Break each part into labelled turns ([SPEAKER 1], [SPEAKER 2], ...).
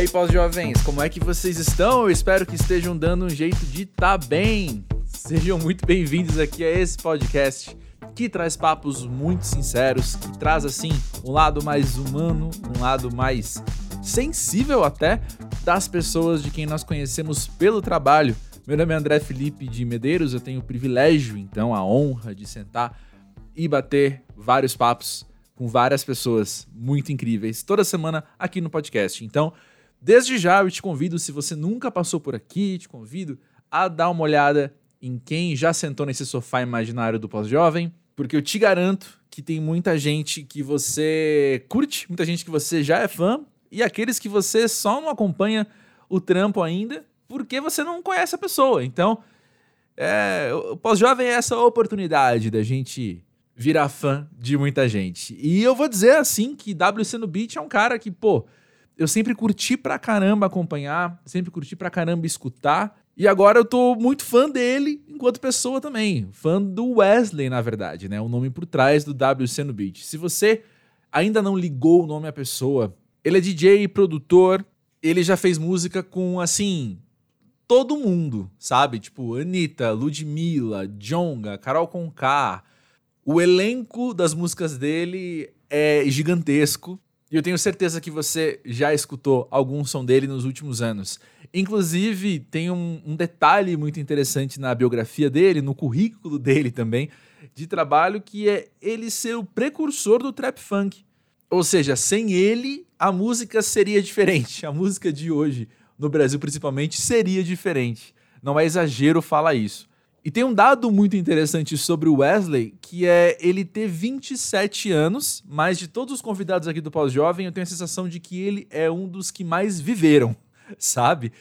[SPEAKER 1] aí, pós-jovens, como é que vocês estão? Eu espero que estejam dando um jeito de tá bem. Sejam muito bem-vindos aqui a esse podcast que traz papos muito sinceros, que traz assim um lado mais humano, um lado mais sensível até das pessoas de quem nós conhecemos pelo trabalho. Meu nome é André Felipe de Medeiros, eu tenho o privilégio, então, a honra de sentar e bater vários papos com várias pessoas muito incríveis toda semana aqui no podcast. Então, desde já eu te convido, se você nunca passou por aqui, te convido a dar uma olhada em quem já sentou nesse sofá imaginário do pós-jovem, porque eu te garanto que tem muita gente que você curte, muita gente que você já é fã e aqueles que você só não acompanha o trampo ainda porque você não conhece a pessoa. Então, é, o pós-jovem é essa oportunidade da gente virar fã de muita gente. E eu vou dizer assim que WC no Beat é um cara que, pô, eu sempre curti pra caramba acompanhar, sempre curti pra caramba escutar. E agora eu tô muito fã dele enquanto pessoa também. Fã do Wesley, na verdade, né? O nome por trás do WC no Beat. Se você ainda não ligou o nome à pessoa, ele é DJ, produtor, ele já fez música com, assim, todo mundo, sabe? Tipo, Anitta, Ludmilla, Jonga, Carol Conká, o elenco das músicas dele é gigantesco. E eu tenho certeza que você já escutou algum som dele nos últimos anos. Inclusive, tem um, um, detalhe muito interessante na biografia dele, no currículo dele também, de trabalho, que é ele ser o precursor do trap funk. Ou seja, sem ele, a música seria diferente. A música de hoje, no Brasil principalmente, seria diferente. Não é exagero falar isso. E tem um dado muito interessante sobre o Wesley, que é ele ter 27 anos, mas de todos os convidados aqui do Pós-Jovem, eu tenho a sensação de que ele é um dos que mais viveram, sabe?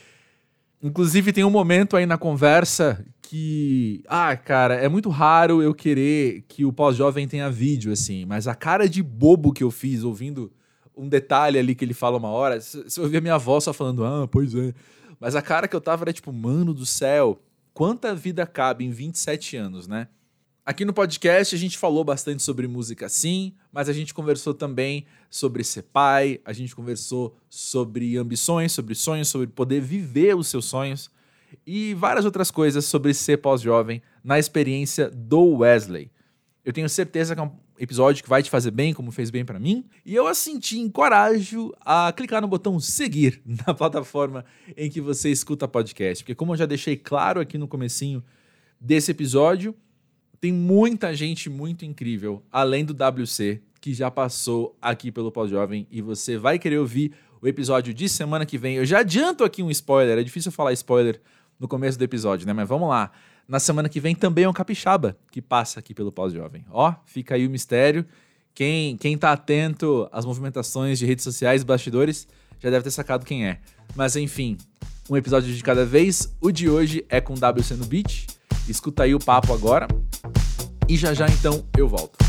[SPEAKER 1] Inclusive, tem um momento aí na conversa que. Ah, cara, é muito raro eu querer que o pós-jovem tenha vídeo, assim, mas a cara de bobo que eu fiz ouvindo um detalhe ali que ele fala uma hora, se eu ouvir a minha voz só falando, ah, pois é. Mas a cara que eu tava era tipo, mano do céu, quanta vida cabe em 27 anos, né? Aqui no podcast a gente falou bastante sobre música sim, mas a gente conversou também sobre ser pai, a gente conversou sobre ambições, sobre sonhos, sobre poder viver os seus sonhos e várias outras coisas sobre ser pós-jovem na experiência do Wesley. Eu tenho certeza que é episódio que vai te fazer bem, como fez bem para mim. E eu assim te encorajo a clicar no botão seguir na plataforma em que você escuta podcast, porque como eu já deixei claro aqui no comecinho desse episódio, tem muita gente muito incrível além do WC que já passou aqui pelo Pós-Jovem e você vai querer ouvir o episódio de semana que vem. Eu já adianto aqui um spoiler, é difícil falar spoiler no começo do episódio, né? Mas vamos lá. Na semana que vem também é um capixaba que passa aqui pelo Pós-Jovem. Ó, fica aí o mistério. Quem, quem tá atento às movimentações de redes sociais, bastidores, já deve ter sacado quem é. Mas enfim, um episódio de cada vez. O de hoje é com WC no Beat. Escuta aí o papo agora. E já já então eu volto.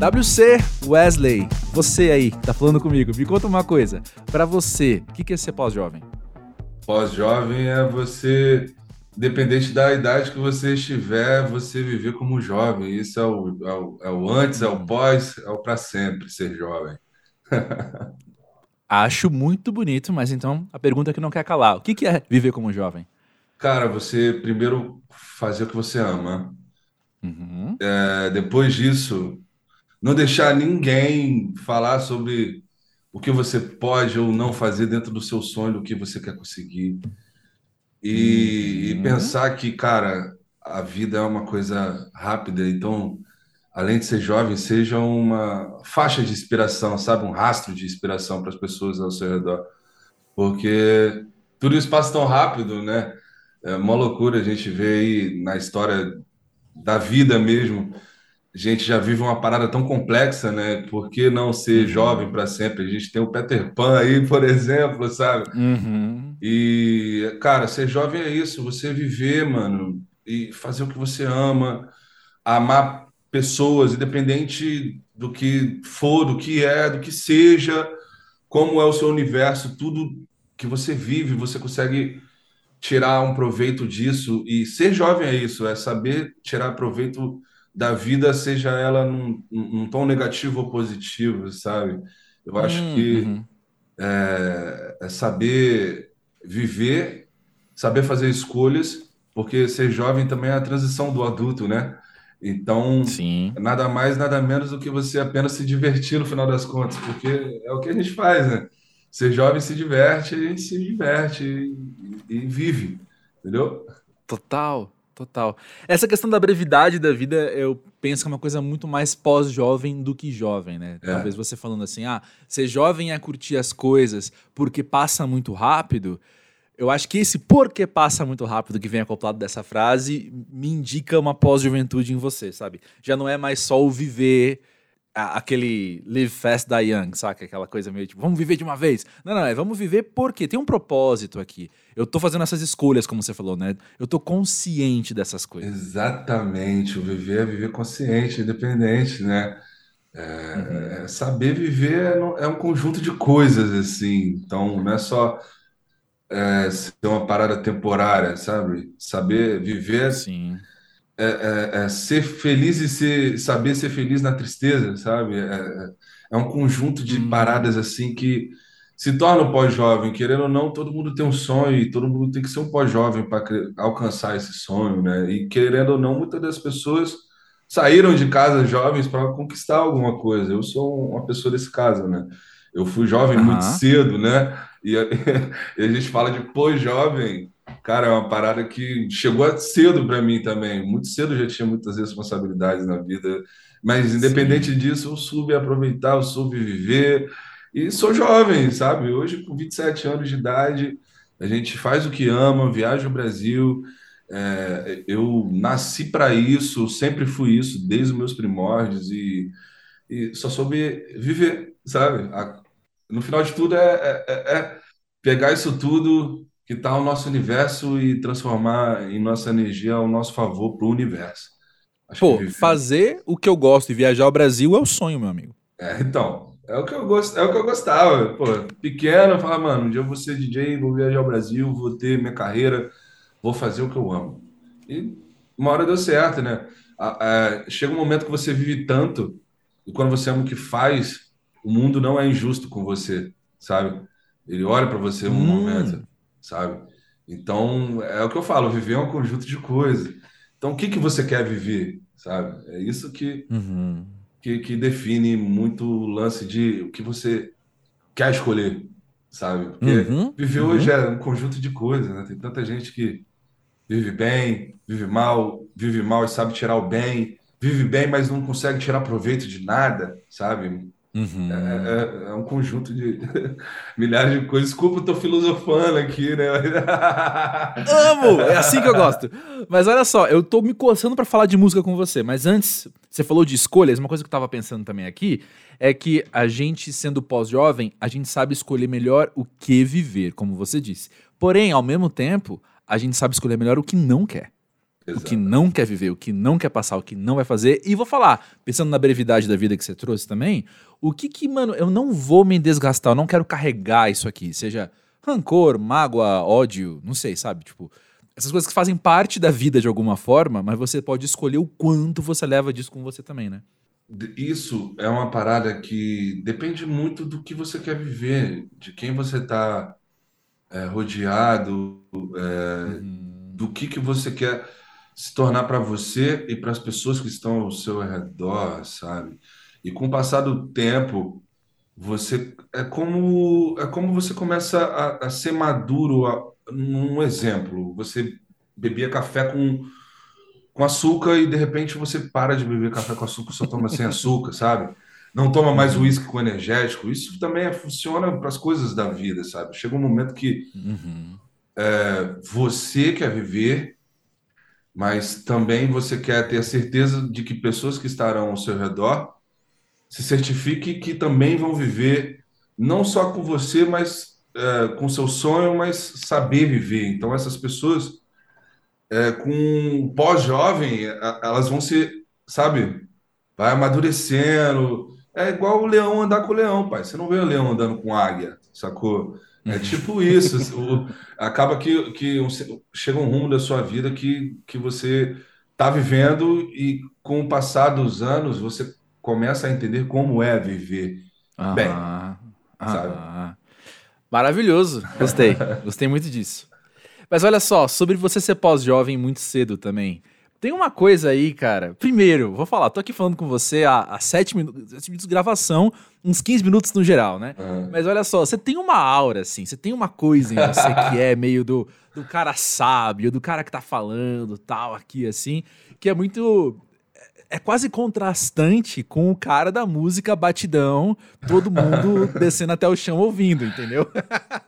[SPEAKER 1] WC Wesley, você aí, tá falando comigo, me conta uma coisa. Para você, o que é ser pós-jovem?
[SPEAKER 2] Pós-jovem é você, dependente da idade que você estiver, você viver como jovem. Isso é o, é o, é o antes, é o hum. pós, é o para sempre ser jovem.
[SPEAKER 1] Acho muito bonito, mas então a pergunta que não quer calar: o que é viver como jovem?
[SPEAKER 2] Cara, você primeiro fazer o que você ama. Uhum. É, depois disso, não deixar ninguém falar sobre o que você pode ou não fazer dentro do seu sonho, do que você quer conseguir. E, uhum. e pensar que, cara, a vida é uma coisa rápida, então, além de ser jovem, seja uma faixa de inspiração, sabe? Um rastro de inspiração para as pessoas ao seu redor. Porque tudo isso passa tão rápido, né? É uma loucura a gente ver aí na história da vida mesmo a gente já vive uma parada tão complexa, né? Por que não ser uhum. jovem para sempre? A gente tem o Peter Pan aí, por exemplo, sabe? Uhum. E, cara, ser jovem é isso, você viver, mano, e fazer o que você ama, amar pessoas, independente do que for, do que é, do que seja, como é o seu universo, tudo que você vive, você consegue tirar um proveito disso e ser jovem é isso, é saber tirar proveito da vida, seja ela num, num tom negativo ou positivo, sabe? Eu acho hum, que uhum. é, é saber viver, saber fazer escolhas, porque ser jovem também é a transição do adulto, né? Então,
[SPEAKER 1] Sim.
[SPEAKER 2] nada mais, nada menos do que você apenas se divertir no final das contas, porque é o que a gente faz, né? Ser jovem se diverte, a gente se diverte e, e vive, entendeu?
[SPEAKER 1] Total, total. Essa questão da brevidade da vida, eu penso que é uma coisa muito mais pós-jovem do que jovem, né? É. Talvez você falando assim, ah, ser jovem é curtir as coisas porque passa muito rápido eu acho que esse porque passa muito rápido que vem acoplado dessa frase me indica uma pós-juventude em você, sabe? Já não é mais só o viver aquele live fast die young, saca? Aquela coisa meio tipo, vamos viver de uma vez. Não, não, é vamos viver porque tem um propósito aqui. Eu tô fazendo essas escolhas, como você falou, né? Eu tô consciente dessas coisas.
[SPEAKER 2] Exatamente, o viver é viver consciente, independente, né? É, uhum. é saber viver é, é um conjunto de coisas, assim. Então, não é só é, ser uma parada temporária, sabe? Saber viver
[SPEAKER 1] Sim.
[SPEAKER 2] É, é, é ser feliz e ser, saber ser feliz na tristeza, sabe? É, é, é um conjunto de hum. paradas assim que se torna o pós-jovem. Querendo ou não, todo mundo tem um sonho e todo mundo tem que ser um pós-jovem para alcançar esse sonho, né? E querendo ou não, muitas das pessoas saíram de casa jovens para conquistar alguma coisa. Eu sou uma pessoa desse caso, né? Eu fui jovem uhum. muito cedo, né? E a, e a gente fala de pós-jovem, cara, é uma parada que chegou cedo para mim também. Muito cedo já tinha muitas responsabilidades na vida, mas independente Sim. disso, eu soube aproveitar, eu soube viver. E sou jovem, sabe? Hoje, com 27 anos de idade, a gente faz o que ama, viaja o Brasil. É, eu nasci para isso, sempre fui isso, desde os meus primórdios, e, e só soube viver, sabe? A, no final de tudo, é, é, é, é pegar isso tudo que está no nosso universo e transformar em nossa energia ao nosso favor para o universo.
[SPEAKER 1] Acho Pô, fazer o que eu gosto e viajar ao Brasil é o sonho, meu amigo.
[SPEAKER 2] É, então, é o que eu gosto, é o que eu gostava. Pô, pequeno, eu falava, mano, um dia eu vou ser DJ, vou viajar ao Brasil, vou ter minha carreira, vou fazer o que eu amo. E uma hora deu certo, né? chega um momento que você vive tanto, e quando você ama o que faz, o mundo não é injusto com você, sabe? Ele olha para você um hum. momento, sabe? Então, é o que eu falo, viver é um conjunto de coisas. Então, o que, que você quer viver, sabe? É isso que,
[SPEAKER 1] uhum.
[SPEAKER 2] que, que, define muito o lance de o que você quer escolher, sabe? Porque uhum. viver uhum. hoje é um conjunto de coisas, né? Tem tanta gente que vive bem, vive mal, vive mal e sabe tirar o bem, vive bem, mas não consegue tirar proveito de nada, sabe?
[SPEAKER 1] Uhum.
[SPEAKER 2] É, é, é, um conjunto de milhares de coisas. Desculpa, eu tô filosofando aqui, né?
[SPEAKER 1] Amo! É assim que eu gosto. Mas olha só, eu tô me coçando para falar de música com você. Mas antes, você falou de escolhas. Uma coisa que eu tava pensando também aqui é que a gente, sendo pós-jovem, a gente sabe escolher melhor o que viver, como você disse. Porém, ao mesmo tempo, a gente sabe escolher melhor o que não quer. Exato. o que não quer viver, o que não quer passar, o que não vai fazer. E vou falar, pensando na brevidade da vida que você trouxe também, o que que, mano, eu não vou me desgastar, eu não quero carregar isso aqui, seja rancor, mágoa, ódio, não sei, sabe? Tipo, essas coisas que fazem parte da vida de alguma forma, mas você pode escolher o quanto você leva disso com você também, né?
[SPEAKER 2] Isso é uma parada que depende muito do que você quer viver, de quem você está é, rodeado, é, uhum. do que, que você quer se tornar para você e para as pessoas que estão ao seu redor, sabe? E com o passar do tempo, você é como é como você começa a, a ser maduro. A, um exemplo, você bebia café com com açúcar e de repente você para de beber café com açúcar, só toma sem açúcar, sabe? Não toma mais uísque com energético. Isso também é, funciona para as coisas da vida, sabe? Chega um momento que
[SPEAKER 1] uhum.
[SPEAKER 2] é, você quer viver mas também você quer ter a certeza de que pessoas que estarão ao seu redor se certifique que também vão viver não só com você, mas é, com seu sonho, mas saber viver. Então essas pessoas é, com pós-jovem, elas vão ser, sabe, vai amadurecendo. É igual o leão andar com o leão, pai. Você não vê o leão andando com águia, sacou? É tipo isso. o, acaba que, que um, chega um rumo da sua vida que, que você está vivendo e com o passar dos anos você começa a entender como é viver
[SPEAKER 1] Aham,
[SPEAKER 2] bem,
[SPEAKER 1] aham. Maravilhoso. Gostei. Gostei muito disso. Mas olha só, sobre você ser pós-jovem muito cedo também. Tem uma coisa aí, cara. Primeiro, vou falar, tô aqui falando com você há, há sete minutos, sete minutos de gravação, uns 15 minutos no geral, né?
[SPEAKER 2] Aham.
[SPEAKER 1] Mas olha só, você tem uma aura, assim, você tem uma coisa em você que é meio do, do cara sábio, do cara que tá falando tal, aqui, assim, que é muito. É quase contrastante com o cara da música batidão, todo mundo descendo até o chão ouvindo, entendeu?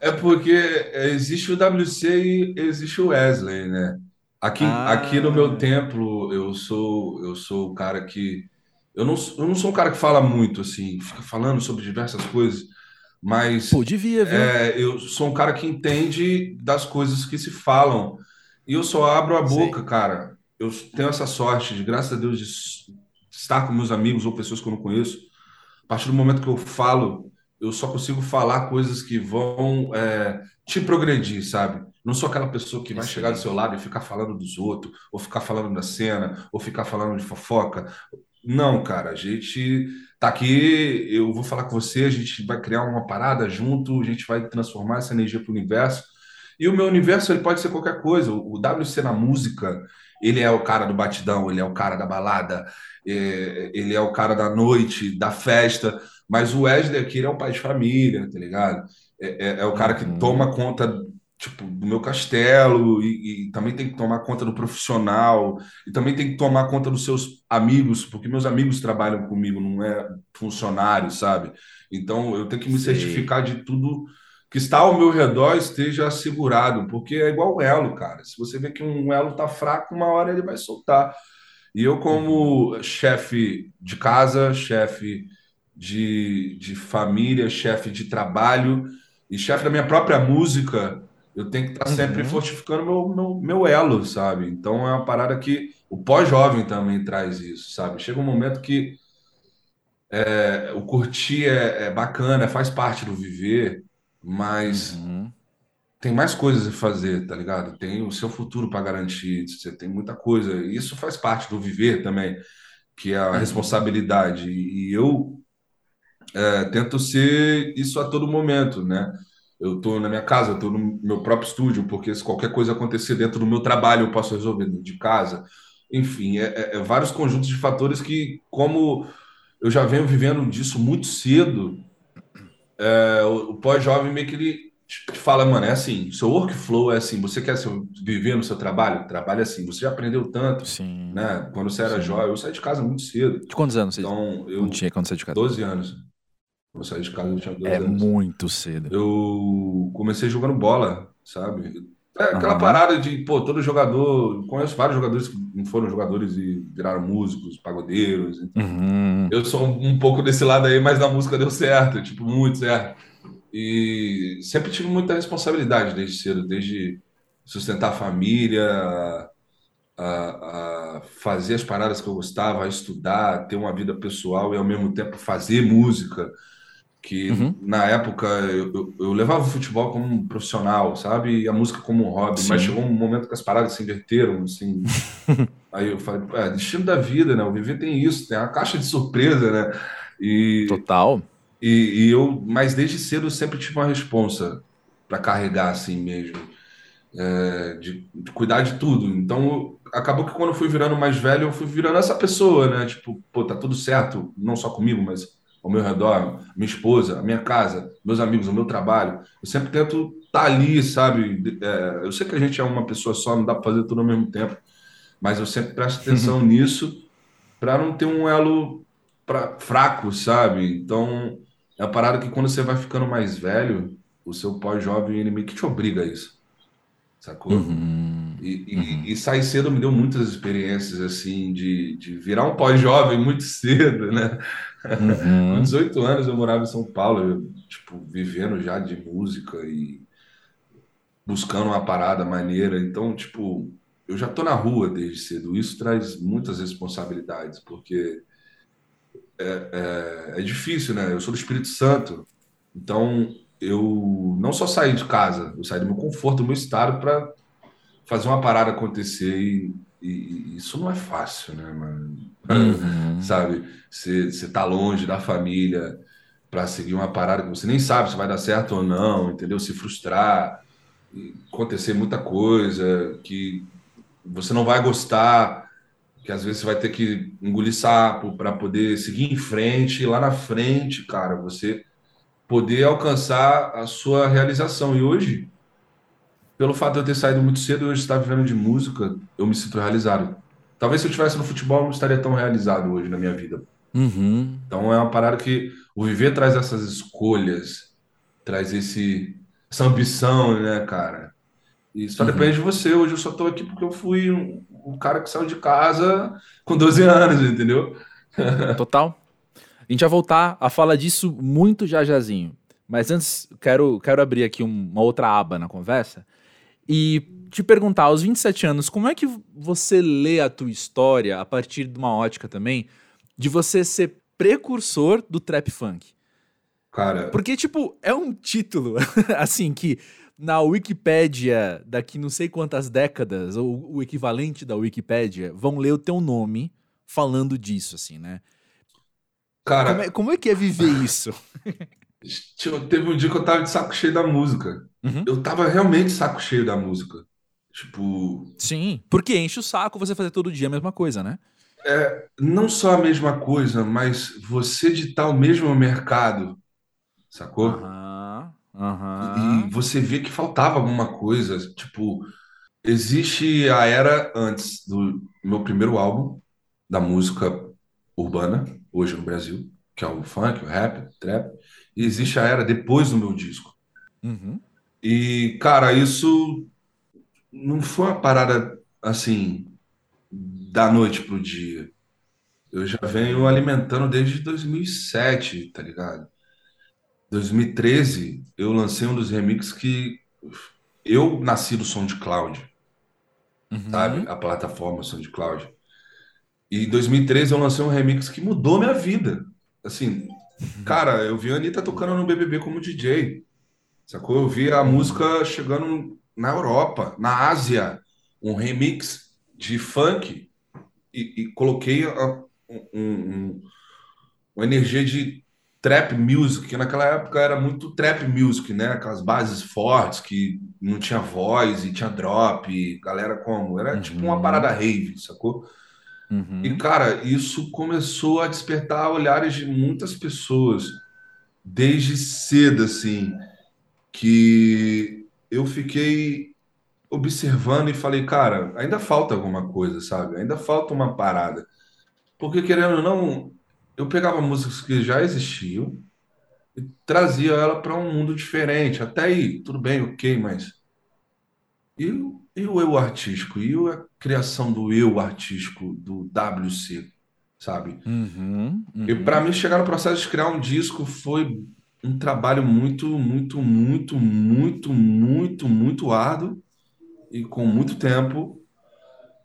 [SPEAKER 2] É porque existe o WC e existe o Wesley, né? Aqui,
[SPEAKER 1] Ah.
[SPEAKER 2] aqui no meu templo, eu sou eu sou o cara que eu não, eu não sou um cara que fala muito assim, fica falando sobre diversas coisas, mas
[SPEAKER 1] Pô, devia, viu?
[SPEAKER 2] é, eu sou um cara que entende das coisas que se falam. E eu só abro a boca, cara. Eu tenho essa sorte, de graças a Deus, de estar com meus amigos ou pessoas que eu não conheço. A partir do momento que eu falo, eu só consigo falar coisas que vão é, te progredir, sabe? Não sou aquela pessoa que vai chegar do seu lado e ficar falando dos outros, ou ficar falando da cena, ou ficar falando de fofoca. Não, cara, a gente tá aqui, eu vou falar com você, a gente vai criar uma parada junto, a gente vai transformar essa energia para o universo. E o meu universo ele pode ser qualquer coisa. O WC na música, ele é o cara do batidão, ele é o cara da balada, é, ele é o cara da noite, da festa. Mas o Wesley aqui ele é um pai de família, tá ligado? É, é- é o cara que
[SPEAKER 1] Uhum.
[SPEAKER 2] toma conta, tipo, do meu castelo e, e também tem que tomar conta do profissional e também tem que tomar conta dos seus amigos, porque meus amigos trabalham comigo, não é funcionário, sabe? Então eu tenho que me
[SPEAKER 1] Sei.
[SPEAKER 2] certificar de tudo que está ao meu redor esteja assegurado, porque é igual o elo, cara. Se você vê que um elo tá fraco, uma hora ele vai soltar. E eu, como chefe de casa, chefe de, de família, chefe de trabalho e chefe da minha própria música, eu tenho que estar sempre
[SPEAKER 1] Uhum.
[SPEAKER 2] fortificando meu, meu, meu elo, sabe? Então é uma parada que o pós-jovem também traz isso, sabe? Chega um momento que é, o curtir é, é bacana, faz parte do viver, mas
[SPEAKER 1] Uhum.
[SPEAKER 2] tem mais coisas a fazer, tá ligado? Tem o seu futuro para garantir, você tem muita coisa. E Isso faz parte do viver também, que é a
[SPEAKER 1] Uhum.
[SPEAKER 2] responsabilidade. E eu é, tento ser isso a todo momento, né? Eu tô na minha casa, eu tô no meu próprio estúdio, porque se qualquer coisa acontecer dentro do meu trabalho, eu posso resolver dentro de casa. Enfim, é, é- é vários conjuntos de fatores que, como eu já venho vivendo disso muito cedo, é, o, o pós-jovem meio que ele te fala, mano, é assim, seu workflow é assim, você quer seu- viver no seu trabalho? Trabalho assim, você já aprendeu tanto,
[SPEAKER 1] Sim.
[SPEAKER 2] né? Quando você era
[SPEAKER 1] Sim.
[SPEAKER 2] jovem, eu saí de casa muito cedo,
[SPEAKER 1] De quantos anos você
[SPEAKER 2] então eu,
[SPEAKER 1] não tinha quando você de casa?
[SPEAKER 2] 12 anos, eu saí de casa, eu tinha 12
[SPEAKER 1] É
[SPEAKER 2] anos.
[SPEAKER 1] muito cedo.
[SPEAKER 2] Eu comecei jogando bola, sabe? É aquela
[SPEAKER 1] Aham.
[SPEAKER 2] parada de, pô, todo jogador, conheço vários jogadores que não foram jogadores e viraram músicos, pagodeiros,
[SPEAKER 1] Uhum.
[SPEAKER 2] eu sou um pouco desse lado aí, mas na música deu certo, tipo, muito certo. E sempre tive muita responsabilidade desde cedo, desde sustentar a família, a, a fazer as paradas que eu gostava, a estudar, ter uma vida pessoal e ao mesmo tempo fazer música. Que
[SPEAKER 1] Uhum.
[SPEAKER 2] na época eu, eu, eu levava o futebol como um profissional, sabe? E a música como um hobby, mas
[SPEAKER 1] Sim.
[SPEAKER 2] chegou um momento que as paradas se inverteram, assim. Aí eu falei, é, destino da vida, né? O viver tem isso, tem a caixa de surpresa, né? E,
[SPEAKER 1] Total.
[SPEAKER 2] e, e eu, mas desde cedo eu sempre tive uma responsa para carregar assim mesmo, é, de, de cuidar de tudo. Então acabou que quando eu fui virando mais velho, eu fui virando essa pessoa, né? Tipo, pô, tá tudo certo, não só comigo, mas ao meu redor, minha esposa, a minha casa, meus amigos, o meu trabalho. Eu sempre tento estar ali, sabe? É, eu sei que a gente é uma pessoa só, não dá para fazer tudo ao mesmo tempo, mas eu sempre presto atenção nisso para não ter um elo pra, fraco, sabe? Então, é a parada que quando você vai ficando mais velho, o seu pós-jovem, ele meio que te obriga a isso, sacou?
[SPEAKER 1] Uhum.
[SPEAKER 2] E, e,
[SPEAKER 1] Uhum.
[SPEAKER 2] e sair cedo me deu muitas experiências, assim, de, de virar um pós-jovem muito cedo, né? Com
[SPEAKER 1] Uhum.
[SPEAKER 2] 18 anos eu morava em São Paulo, eu, tipo, vivendo já de música e buscando uma parada maneira. Então, tipo, eu já tô na rua desde cedo. Isso traz muitas responsabilidades, porque é, é, é difícil, né? Eu sou do Espírito Santo, então eu não só saí de casa, eu saí do meu conforto, do meu estado para fazer uma parada acontecer e, e, e, isso não é fácil, né, mano? Uhum. sabe? Você tá longe da família para seguir uma parada que você nem sabe se vai dar certo ou não, entendeu? Se frustrar, acontecer muita coisa que você não vai gostar, que às vezes você vai ter que engolir sapo para poder seguir em frente, e lá na frente, cara, você poder alcançar a sua realização. E hoje, pelo fato de eu ter saído muito cedo e hoje estar vivendo de música, eu me sinto realizado. Talvez se eu estivesse no futebol, eu não estaria tão realizado hoje na minha vida. Uhum. Então é uma parada que o viver traz essas escolhas, traz esse, essa ambição, né, cara? E só uhum. depende de você. Hoje eu só tô aqui porque eu fui um, um cara que saiu de casa com 12 anos, entendeu?
[SPEAKER 1] Total. A gente vai voltar a falar disso muito já jazinho. Mas antes, quero, quero abrir aqui uma outra aba na conversa e te perguntar, aos 27 anos, como é que você lê a tua história a partir de uma ótica também de você ser precursor do trap funk?
[SPEAKER 2] Cara.
[SPEAKER 1] Porque, tipo, é um título, assim, que na Wikipédia, daqui não sei quantas décadas, ou o equivalente da Wikipédia, vão ler o teu nome falando disso, assim, né? Cara. Como é, como é que é viver isso?
[SPEAKER 2] Teve um dia que eu tava de saco cheio da música. Uhum. Eu tava realmente saco cheio da música. Tipo.
[SPEAKER 1] Sim, porque enche o saco você fazer todo dia a mesma coisa, né?
[SPEAKER 2] É, não só a mesma coisa, mas você editar o mesmo mercado, sacou?
[SPEAKER 1] Uhum. Uhum.
[SPEAKER 2] E você vê que faltava alguma coisa. Tipo, existe a era antes do meu primeiro álbum da música urbana, hoje no Brasil, que é o funk, o rap, o trap. E existe a era depois do meu disco. Uhum. E, cara, isso não foi uma parada assim, da noite pro dia. Eu já venho alimentando desde 2007, tá ligado? 2013, eu lancei um dos remixes que eu nasci do SoundCloud, uhum. sabe? A plataforma SoundCloud. E em 2013 eu lancei um remix que mudou minha vida. Assim, uhum. cara, eu vi a Anitta tocando no BBB como DJ. Sacou? Eu vi a música chegando na Europa, na Ásia, um remix de funk e, e coloquei a, um, um, uma energia de trap music, que naquela época era muito trap music, né? Aquelas bases fortes que não tinha voz e tinha drop, galera como. Era uhum. tipo uma parada rave, sacou? Uhum. E, cara, isso começou a despertar olhares de muitas pessoas desde cedo, assim que eu fiquei observando e falei, cara, ainda falta alguma coisa, sabe? Ainda falta uma parada. Porque, querendo ou não, eu pegava músicas que já existiam e trazia ela para um mundo diferente. Até aí, tudo bem, ok, mas. E, e o eu artístico? E a criação do eu artístico, do WC, sabe? Uhum, uhum. E para mim, chegar no processo de criar um disco foi um trabalho muito, muito, muito, muito, muito, muito árduo e com muito tempo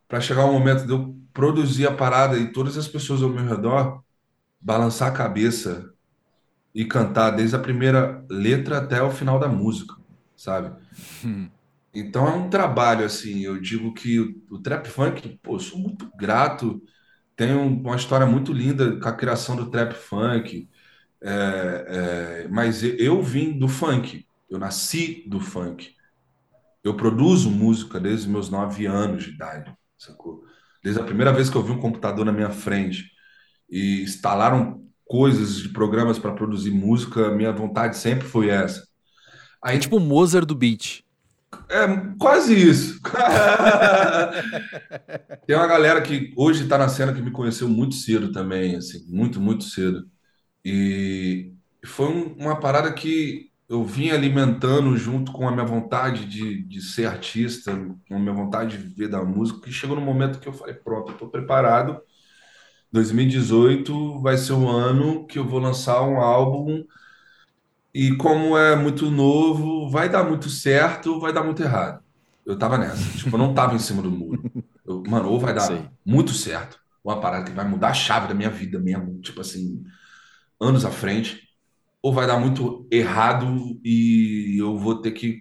[SPEAKER 2] para chegar o momento de eu produzir a parada e todas as pessoas ao meu redor balançar a cabeça e cantar desde a primeira letra até o final da música, sabe? Hum. Então é um trabalho assim, eu digo que o, o trap funk, pô, eu sou muito grato, tenho uma história muito linda com a criação do trap funk, é, é, mas eu vim do funk, eu nasci do funk. Eu produzo música desde os meus nove anos de idade, sacou? Desde a primeira vez que eu vi um computador na minha frente e instalaram coisas de programas para produzir música, minha vontade sempre foi essa.
[SPEAKER 1] Aí, é tipo o Mozart do beat.
[SPEAKER 2] É quase isso. Tem uma galera que hoje está na cena que me conheceu muito cedo também, assim, muito, muito cedo. E foi um, uma parada que eu vim alimentando junto com a minha vontade de, de ser artista, com a minha vontade de viver da música, que chegou no momento que eu falei, pronto, eu estou preparado. 2018 vai ser o ano que eu vou lançar um álbum e como é muito novo, vai dar muito certo, vai dar muito errado. Eu tava nessa, tipo, eu não tava em cima do muro. Eu, mano, ou vai dar muito certo, uma parada que vai mudar a chave da minha vida mesmo, tipo assim, anos à frente, ou vai dar muito errado e eu vou ter que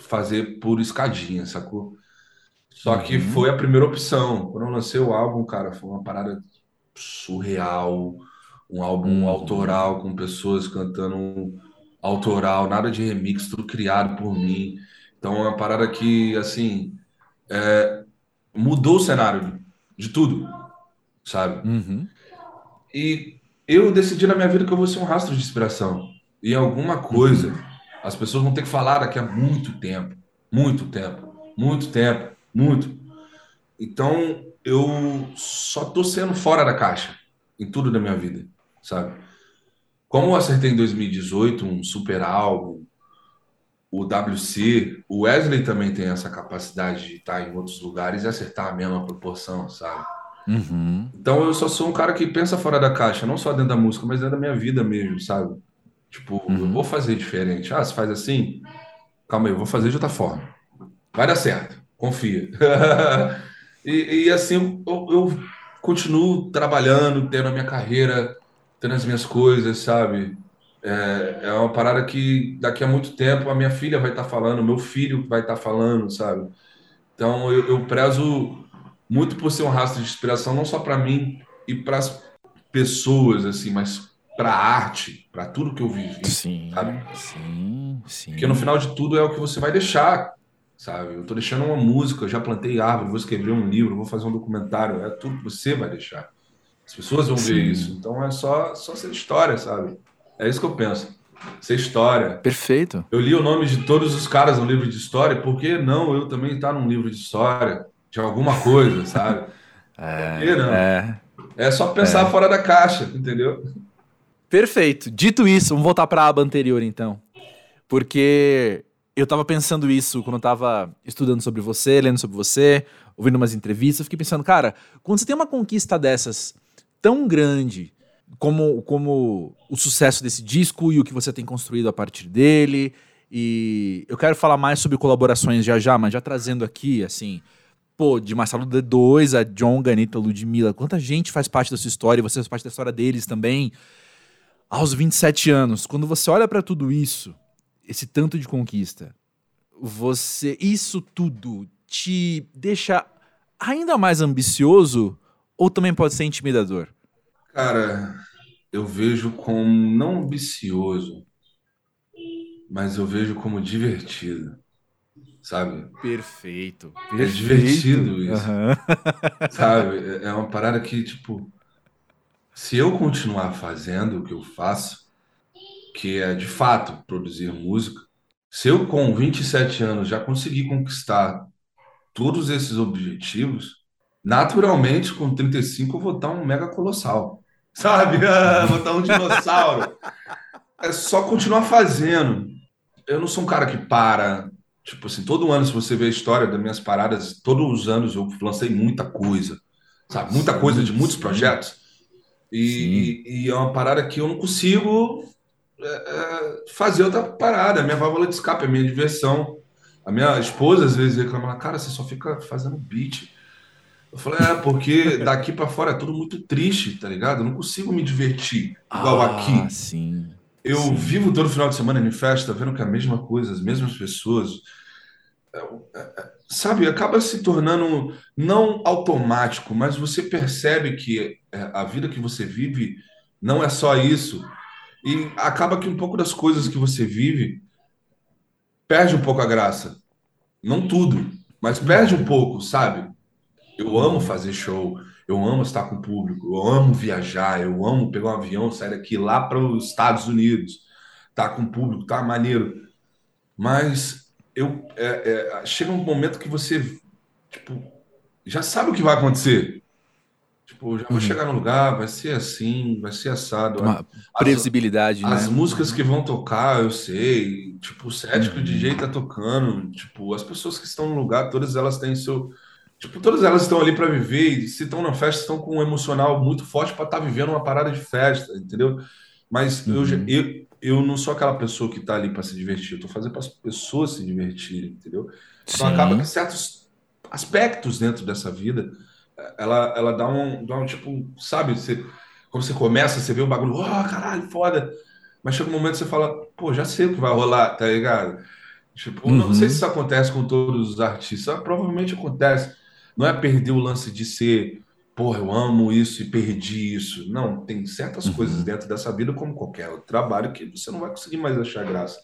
[SPEAKER 2] fazer por escadinha, sacou? Só que
[SPEAKER 1] Uhum.
[SPEAKER 2] foi a primeira opção. Quando eu lancei o álbum, cara, foi uma parada surreal, um álbum
[SPEAKER 1] Uhum.
[SPEAKER 2] autoral com pessoas cantando autoral, nada de remix, tudo criado por mim. Então é uma parada que, assim, é, mudou o cenário de tudo, sabe?
[SPEAKER 1] Uhum.
[SPEAKER 2] E eu decidi na minha vida que eu vou ser um rastro de inspiração. E alguma coisa, as pessoas vão ter que falar daqui a muito tempo, muito tempo, muito tempo, muito. Então eu só tô sendo fora da caixa em tudo da minha vida, sabe? Como eu acertei em 2018 um super álbum, o WC, o Wesley também tem essa capacidade de estar em outros lugares e acertar a mesma proporção, sabe?
[SPEAKER 1] Uhum.
[SPEAKER 2] Então eu só sou um cara que pensa fora da caixa, não só dentro da música, mas dentro da minha vida mesmo, sabe? Tipo, eu
[SPEAKER 1] Uhum.
[SPEAKER 2] vou fazer diferente. Ah, se faz assim, calma aí, eu vou fazer de outra forma. Vai dar certo, confia. E, e assim eu, eu continuo trabalhando, tendo a minha carreira, tendo as minhas coisas, sabe? É, é uma parada que daqui a muito tempo a minha filha vai estar falando, meu filho vai estar falando, sabe? Então eu, eu prezo muito por ser um rastro de inspiração, não só para mim e para as pessoas, assim, mas para a arte, para tudo que eu vivi,
[SPEAKER 1] Sim,
[SPEAKER 2] sabe?
[SPEAKER 1] sim, sim.
[SPEAKER 2] Porque no final de tudo é o que você vai deixar, sabe? Eu tô deixando uma música, eu já plantei árvore, vou escrever um livro, vou fazer um documentário, é tudo que você vai deixar. As pessoas vão ver
[SPEAKER 1] Sim.
[SPEAKER 2] isso, então é só, só ser história, sabe? É isso que eu penso. Ser história.
[SPEAKER 1] Perfeito.
[SPEAKER 2] Eu li o nome de todos os caras no livro de história, por que não eu também estar num livro de história de alguma coisa, sabe? Que não?
[SPEAKER 1] É.
[SPEAKER 2] É só pensar fora da caixa, entendeu?
[SPEAKER 1] Perfeito. Dito isso, vamos voltar para a aba anterior então. Porque eu tava pensando isso quando eu tava estudando sobre você, lendo sobre você, ouvindo umas entrevistas, eu fiquei pensando, cara, quando você tem uma conquista dessas tão grande como, como o sucesso desse disco e o que você tem construído a partir dele, e eu quero falar mais sobre colaborações já já, mas já trazendo aqui, assim, pô, de Marcelo D2 a John, Ganita, Ludmilla, quanta gente faz parte da sua história e você faz parte da história deles também aos 27 anos, quando você olha pra tudo isso, esse tanto de conquista, você isso tudo te deixa ainda mais ambicioso ou também pode ser intimidador?
[SPEAKER 2] Cara, eu vejo como não ambicioso, mas eu vejo como divertido, sabe?
[SPEAKER 1] Perfeito.
[SPEAKER 2] É divertido isso.
[SPEAKER 1] Aham.
[SPEAKER 2] Sabe? É- É uma parada que, tipo, se eu continuar fazendo o que eu faço, que é de fato produzir música, se eu com 27 anos já conseguir conquistar todos esses objetivos, naturalmente com 35 eu vou estar um mega colossal. Sabe? vou estar um dinossauro. É só continuar fazendo. Eu não sou um cara que para. Tipo assim, todo ano, se você ver a história das minhas paradas, todos os anos eu lancei muita coisa. Sabe? Muita
[SPEAKER 1] Sim,
[SPEAKER 2] coisa de muitos
[SPEAKER 1] sim.
[SPEAKER 2] projetos. E, e- e é uma parada que eu não consigo é, é, fazer outra parada. A minha válvula de escape, a minha diversão. A minha esposa às vezes reclama, cara, você só fica fazendo beat. Eu falei, é, porque daqui pra fora é tudo muito triste, tá ligado? Eu não consigo me divertir igual
[SPEAKER 1] Ah,
[SPEAKER 2] aqui.
[SPEAKER 1] sim.
[SPEAKER 2] Eu
[SPEAKER 1] Sim.
[SPEAKER 2] vivo todo final de semana em festa, vendo que é a mesma coisa, as mesmas pessoas. Sabe, acaba se tornando não automático, mas você percebe que é, a vida que você vive não é só isso. E acaba que um pouco das coisas que você vive perde um pouco a graça. Não tudo, mas perde um pouco, sabe? Eu amo fazer show, eu amo estar com o público, eu amo viajar, eu amo pegar um avião, sair daqui lá para os Estados Unidos, tá com o público, tá maneiro. Mas eu é, é, chega um momento que você tipo, já sabe o que vai acontecer. Tipo, já vou
[SPEAKER 1] Uhum.
[SPEAKER 2] chegar no lugar, vai ser assim, vai ser assado.
[SPEAKER 1] Uma
[SPEAKER 2] As-
[SPEAKER 1] previsibilidade,
[SPEAKER 2] as
[SPEAKER 1] né?
[SPEAKER 2] músicas que vão tocar, eu sei. Tipo, o set que o. DJ tá tocando. Tipo, as pessoas que estão no lugar, todas elas têm seu. Tipo, todas elas estão ali para viver. E se estão na festa, estão com um emocional muito forte para estar vivendo uma parada de festa, entendeu? Mas
[SPEAKER 1] Uhum.
[SPEAKER 2] eu, eu não sou aquela pessoa que tá ali para se divertir. Eu tô fazendo para as pessoas se divertirem, entendeu? Então acaba que certos aspectos dentro dessa vida, ela, ela dá um, dá um tipo, sabe? Você, quando você começa, você vê o bagulho, oh, caralho, foda. mas chega um momento que você fala, pô, já sei o que vai rolar, tá ligado? Tipo, uhum. não sei se isso acontece com todos os artistas, provavelmente acontece. Não é perder o lance de ser, porra, eu amo isso e perdi isso. Não, tem certas uhum. coisas dentro dessa vida, como qualquer outro trabalho, que você não vai conseguir mais achar graça.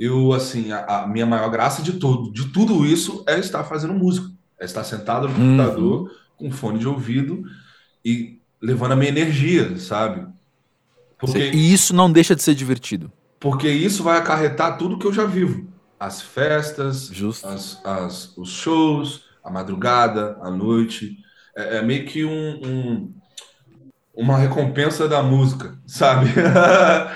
[SPEAKER 2] Eu, assim, a, a minha maior graça de tudo, de tudo isso é estar fazendo música, é estar sentado no uhum. computador, com fone de ouvido e levando a minha energia, sabe?
[SPEAKER 1] Porque, e isso não deixa de ser divertido.
[SPEAKER 2] Porque isso vai acarretar tudo que eu já vivo as festas, as, as, os shows, a madrugada, a noite. É, é meio que um, um, uma recompensa da música, sabe?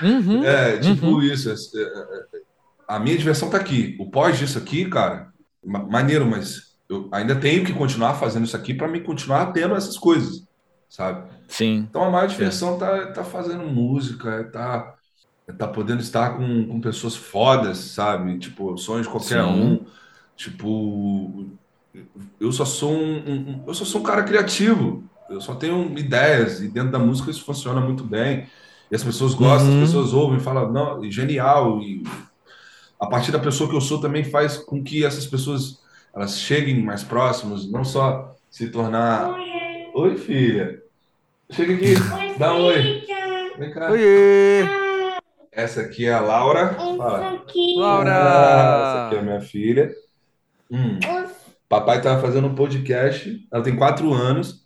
[SPEAKER 2] Uhum, é tipo uhum. isso. É, é, a minha diversão tá aqui. O pós disso aqui, cara, maneiro, mas eu ainda tenho que continuar fazendo isso aqui para me continuar tendo essas coisas, sabe?
[SPEAKER 1] Sim.
[SPEAKER 2] Então a maior diversão tá, tá fazendo música, tá tá podendo estar com, com pessoas fodas, sabe? Tipo, sonhos de qualquer Sim. um. Tipo, eu só sou um, um, eu só sou um cara criativo. Eu só tenho ideias e dentro da música isso funciona muito bem. E as pessoas gostam, uhum. as pessoas ouvem, falam, não, genial. E a partir da pessoa que eu sou também faz com que essas pessoas elas cheguem mais próximas, não só se tornar. Oi, oi filha. Chega aqui, oi, dá um oi. Vem cá. Oi. Essa aqui é a Laura. Fala.
[SPEAKER 1] Aqui. Laura!
[SPEAKER 2] Essa aqui é a minha filha. Hum. Papai estava fazendo um podcast. Ela tem quatro anos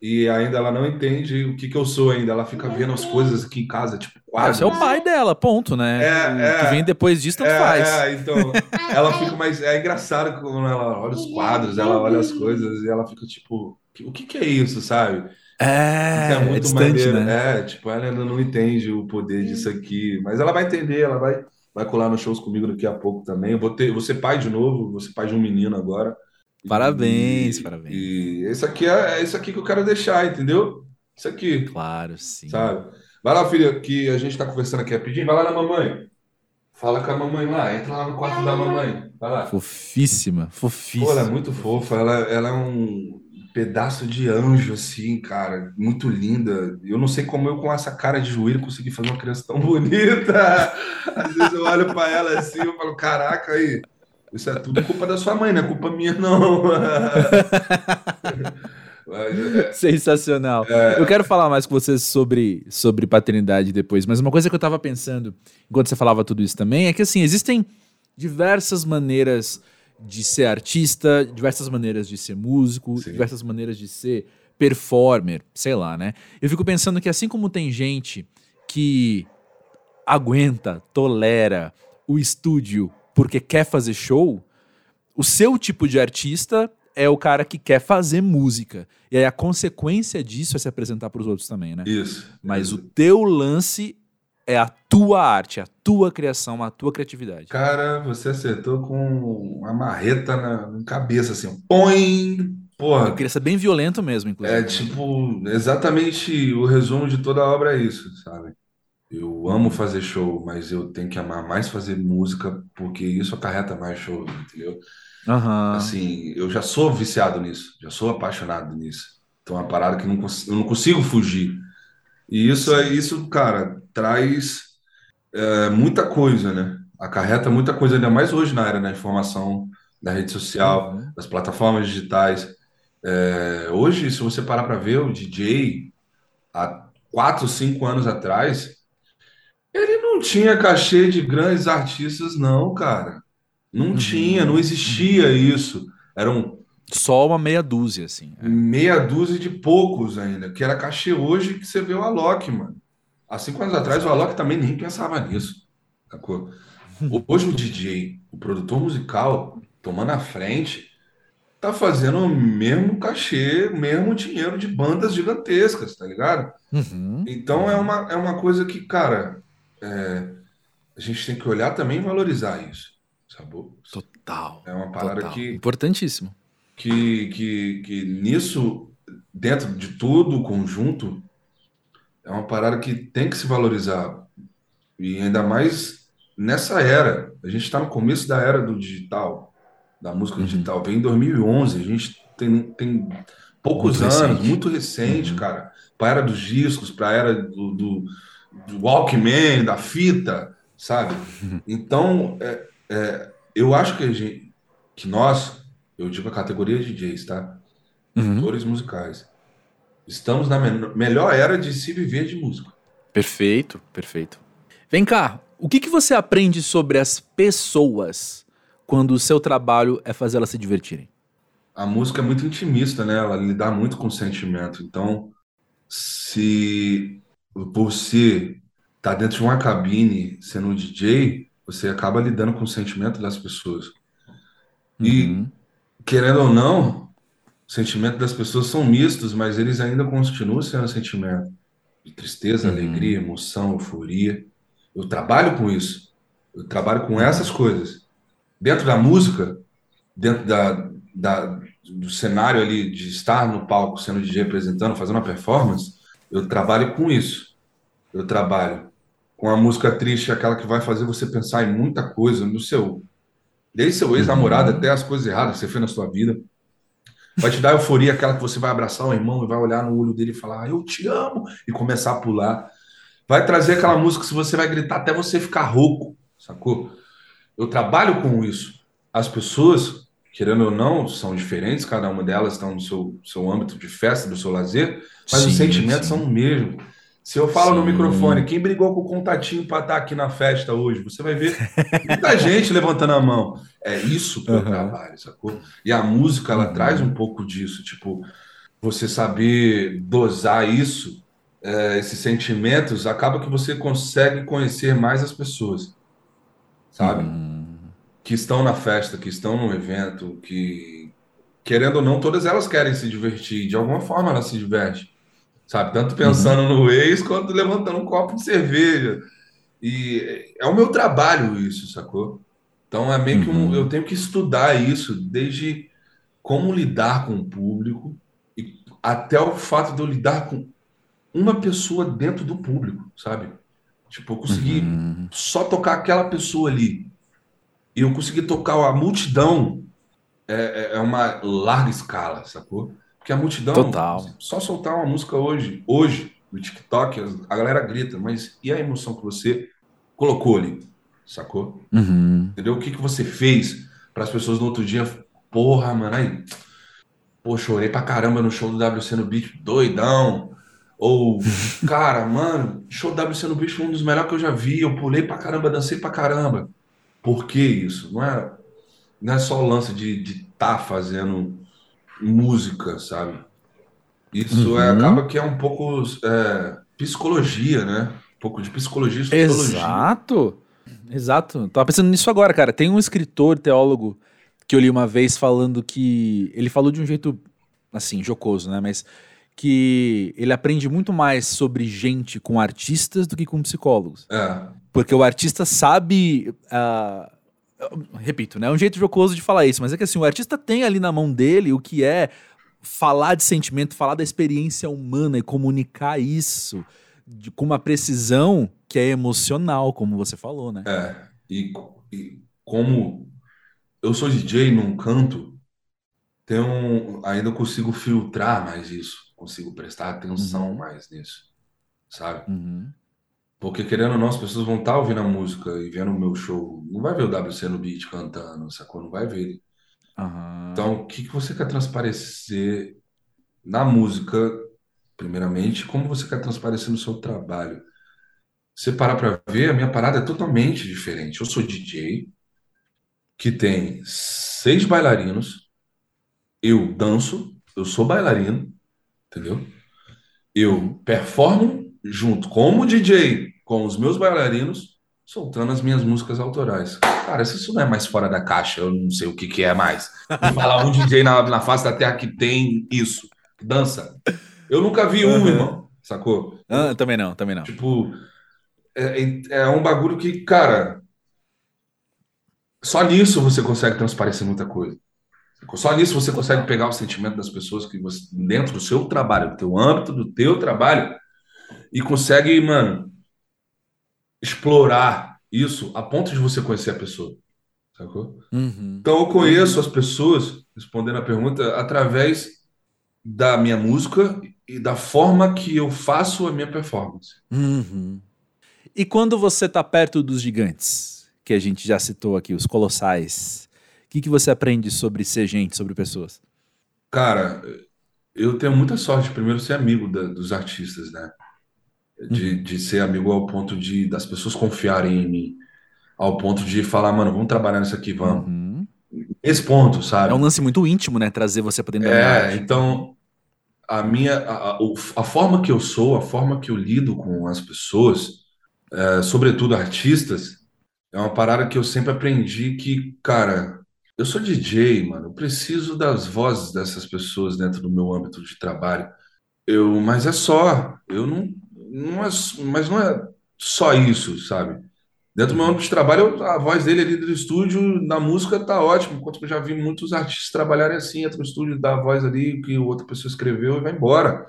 [SPEAKER 2] e ainda ela não entende o que, que eu sou ainda. Ela fica vendo as coisas aqui em casa, tipo
[SPEAKER 1] quadros. Você é o pai dela, ponto, né?
[SPEAKER 2] É,
[SPEAKER 1] o
[SPEAKER 2] é,
[SPEAKER 1] que vem depois disso, tanto
[SPEAKER 2] é,
[SPEAKER 1] faz.
[SPEAKER 2] É, então, ela fica mais. É engraçado quando ela olha os quadros, ela olha as coisas e ela fica tipo: o que, que é isso, sabe?
[SPEAKER 1] É, é muito é distante, maneiro.
[SPEAKER 2] né? É, tipo, ela ainda não entende o poder disso aqui, mas ela vai entender, ela vai, vai colar nos shows comigo daqui a pouco também. Eu vou, ter, vou ser pai de novo, vou ser pai de um menino agora.
[SPEAKER 1] Parabéns,
[SPEAKER 2] e,
[SPEAKER 1] parabéns.
[SPEAKER 2] E isso aqui é, é isso aqui que eu quero deixar, entendeu? Isso aqui.
[SPEAKER 1] Claro, sim.
[SPEAKER 2] Sabe? Vai lá, filha, que a gente tá conversando aqui rapidinho. Vai lá na mamãe. Fala com a mamãe lá, entra lá no quarto da mamãe. Vai lá.
[SPEAKER 1] Fofíssima, fofíssima.
[SPEAKER 2] Pô, ela é muito fofa, ela, ela é um pedaço de anjo, assim, cara, muito linda. Eu não sei como eu, com essa cara de joelho, consegui fazer uma criança tão bonita. Às vezes eu olho para ela assim, eu falo, caraca, aí, isso é tudo culpa da sua mãe, não é culpa minha, não.
[SPEAKER 1] É. Sensacional. É... Eu quero falar mais com vocês sobre, sobre paternidade depois, mas uma coisa que eu estava pensando enquanto você falava tudo isso também é que, assim, existem diversas maneiras de ser artista, diversas maneiras de ser músico, Sim. diversas maneiras de ser performer, sei lá, né? Eu fico pensando que assim como tem gente que aguenta, tolera o estúdio porque quer fazer show, o seu tipo de artista é o cara que quer fazer música. E aí a consequência disso é se apresentar para os outros também, né?
[SPEAKER 2] Isso.
[SPEAKER 1] Mas isso. o teu lance é a tua arte, a tua criação, a tua criatividade.
[SPEAKER 2] Cara, você acertou com uma marreta na, na cabeça, assim, põe. Porra.
[SPEAKER 1] Eu queria ser bem violento mesmo, inclusive.
[SPEAKER 2] É tipo, exatamente o resumo de toda a obra é isso, sabe? Eu amo fazer show, mas eu tenho que amar mais fazer música, porque isso acarreta mais show, entendeu?
[SPEAKER 1] Uhum.
[SPEAKER 2] Assim, eu já sou viciado nisso, já sou apaixonado nisso. Então é uma parada que não, eu não consigo fugir. E isso é isso, cara, traz é, muita coisa, né? Acarreta muita coisa, ainda mais hoje na era da informação, da rede social, uhum. das plataformas digitais. É, hoje, se você parar para ver o DJ há quatro, cinco anos atrás, ele não tinha cachê de grandes artistas, não, cara. Não uhum. tinha, não existia uhum. isso. Eram
[SPEAKER 1] só uma meia dúzia, assim.
[SPEAKER 2] É. Meia dúzia de poucos ainda, que era cachê hoje que você vê o Alok, mano. Há cinco anos atrás, o Alok também nem pensava nisso. Sacou? Hoje o DJ, o produtor musical, tomando a frente, tá fazendo o mesmo cachê, o mesmo dinheiro de bandas gigantescas, tá ligado? Uhum. Então é uma, é uma coisa que, cara, é, a gente tem que olhar também e valorizar isso. Sabor?
[SPEAKER 1] Total.
[SPEAKER 2] É uma parada
[SPEAKER 1] total.
[SPEAKER 2] que.
[SPEAKER 1] Importantíssimo
[SPEAKER 2] que, que, que nisso, dentro de tudo o conjunto, é uma parada que tem que se valorizar. E ainda mais nessa era. A gente está no começo da era do digital, da música uhum. digital. Vem em 2011, a gente tem, tem poucos muito anos, recente. muito recente, uhum. cara. Para a era dos discos, para a era do, do, do Walkman, da fita, sabe? Então, é, é, eu acho que, gente, que nós, eu digo a categoria de DJs, tá? Uhum. musicais, estamos na me melhor era de se viver de música.
[SPEAKER 1] Perfeito, perfeito. Vem cá, o que, que você aprende sobre as pessoas quando o seu trabalho é fazer elas se divertirem?
[SPEAKER 2] A música é muito intimista, né? Ela lida muito com sentimento. Então, se você tá dentro de uma cabine sendo um DJ, você acaba lidando com o sentimento das pessoas. E, uhum. querendo ou não, o sentimento das pessoas são mistos, mas eles ainda continuam sendo sentimento de tristeza, uhum. alegria, emoção, euforia. Eu trabalho com isso. Eu trabalho com essas coisas. Dentro da música, dentro da, da, do cenário ali de estar no palco sendo DJ apresentando, fazendo uma performance, eu trabalho com isso. Eu trabalho com a música triste, aquela que vai fazer você pensar em muita coisa no seu, desde seu ex-namorado uhum. até as coisas erradas que você fez na sua vida. Vai te dar euforia, aquela que você vai abraçar o irmão e vai olhar no olho dele e falar, ah, eu te amo, e começar a pular. Vai trazer aquela música que você vai gritar até você ficar rouco, sacou? Eu trabalho com isso. As pessoas, querendo ou não, são diferentes, cada uma delas está no seu, seu âmbito de festa, do seu lazer, mas sim, os sentimentos sim. são o mesmo. Se eu falo Sim. no microfone, quem brigou com o contatinho para estar tá aqui na festa hoje? Você vai ver muita gente levantando a mão. É isso que uhum. eu trabalho, sacou? E a música, ela uhum. traz um pouco disso. Tipo, você saber dosar isso, é, esses sentimentos, acaba que você consegue conhecer mais as pessoas, sabe? Uhum. Que estão na festa, que estão no evento, que, querendo ou não, todas elas querem se divertir. De alguma forma, elas se divertem sabe? Tanto pensando uhum. no ex quanto levantando um copo de cerveja. E é o meu trabalho isso, sacou? Então é meio que um, uhum. eu tenho que estudar isso desde como lidar com o público e até o fato de eu lidar com uma pessoa dentro do público, sabe? Tipo, eu consegui uhum. só tocar aquela pessoa ali. E eu consegui tocar a multidão é, é, é uma larga escala, sacou? Porque a multidão.
[SPEAKER 1] Total.
[SPEAKER 2] Só soltar uma música hoje, hoje, no TikTok, a galera grita, mas e a emoção que você colocou ali? Sacou?
[SPEAKER 1] Uhum.
[SPEAKER 2] Entendeu? O que, que você fez para as pessoas no outro dia? Porra, mano, aí. Pô, chorei pra caramba no show do WC no Beat, doidão. Ou, cara, mano, show do WC no Beat foi um dos melhores que eu já vi. Eu pulei pra caramba, dancei pra caramba. Por que isso? Não é, não é só o lance de estar tá fazendo música, sabe? Isso é, uhum. é, acaba que é um pouco é, psicologia, né? Um pouco de psicologia e
[SPEAKER 1] Exato. Exato. Tava pensando nisso agora, cara. Tem um escritor, teólogo, que eu li uma vez falando que. Ele falou de um jeito, assim, jocoso, né? Mas que ele aprende muito mais sobre gente com artistas do que com psicólogos.
[SPEAKER 2] É.
[SPEAKER 1] Porque o artista sabe. Uh, repito, né? É um jeito jocoso de falar isso, mas é que assim, o artista tem ali na mão dele o que é falar de sentimento, falar da experiência humana e comunicar isso de, com uma precisão que é emocional, como você falou, né?
[SPEAKER 2] É, e, e como eu sou DJ num canto, tenho, ainda consigo filtrar mais isso, consigo prestar atenção uhum. mais nisso, sabe?
[SPEAKER 1] Uhum.
[SPEAKER 2] Porque, querendo ou não, as pessoas vão estar tá ouvindo a música e vendo o meu show. Não vai ver o WC no beat cantando, sacou? Não vai ver
[SPEAKER 1] Uhum.
[SPEAKER 2] Então, o que, que você quer transparecer na música, primeiramente, como você quer transparecer no seu trabalho? Você parar para ver, a minha parada é totalmente diferente. Eu sou DJ, que tem seis bailarinos, eu danço, eu sou bailarino, entendeu? Eu performo junto como DJ com os meus bailarinos, soltando as minhas músicas autorais. Cara, se isso não é mais fora da caixa, eu não sei o que, que é mais. Vou falar um DJ na, na face da terra que tem isso, que dança. Eu nunca vi um, uhum. irmão, sacou?
[SPEAKER 1] Ah, também não, também não.
[SPEAKER 2] Tipo, é, é, é um bagulho que, cara, só nisso você consegue transparecer muita coisa. Só nisso você consegue pegar o sentimento das pessoas que você, dentro do seu trabalho, do teu âmbito, do teu trabalho, e consegue, mano, explorar isso a ponto de você conhecer a pessoa. Sacou?
[SPEAKER 1] Uhum.
[SPEAKER 2] Então eu conheço as pessoas, respondendo a pergunta, através da minha música e da forma que eu faço a minha performance.
[SPEAKER 1] Uhum. E quando você tá perto dos gigantes, que a gente já citou aqui, os colossais, o que, que você aprende sobre ser gente, sobre pessoas?
[SPEAKER 2] Cara, eu tenho muita sorte, primeiro, ser amigo da, dos artistas, né? De, uhum. de ser amigo ao ponto de das pessoas confiarem em mim, ao ponto de falar, mano, vamos trabalhar nisso aqui, vamos. Uhum. Esse ponto, sabe?
[SPEAKER 1] É um lance muito íntimo, né? Trazer você para dentro
[SPEAKER 2] da É, então, a minha a, a, forma que eu sou, a forma que eu lido com as pessoas, é, sobretudo artistas, é uma parada que eu sempre aprendi que, cara, eu sou DJ, mano, eu preciso das vozes dessas pessoas dentro do meu âmbito de trabalho. Eu, mas é só, eu não, não é, mas não é só isso, sabe? Dentro do meu âmbito de trabalho, a voz dele ali do estúdio, na música, tá ótimo. Enquanto que eu já vi muitos artistas trabalharem assim, entra no estúdio, dá a voz ali que outra pessoa escreveu e vai embora.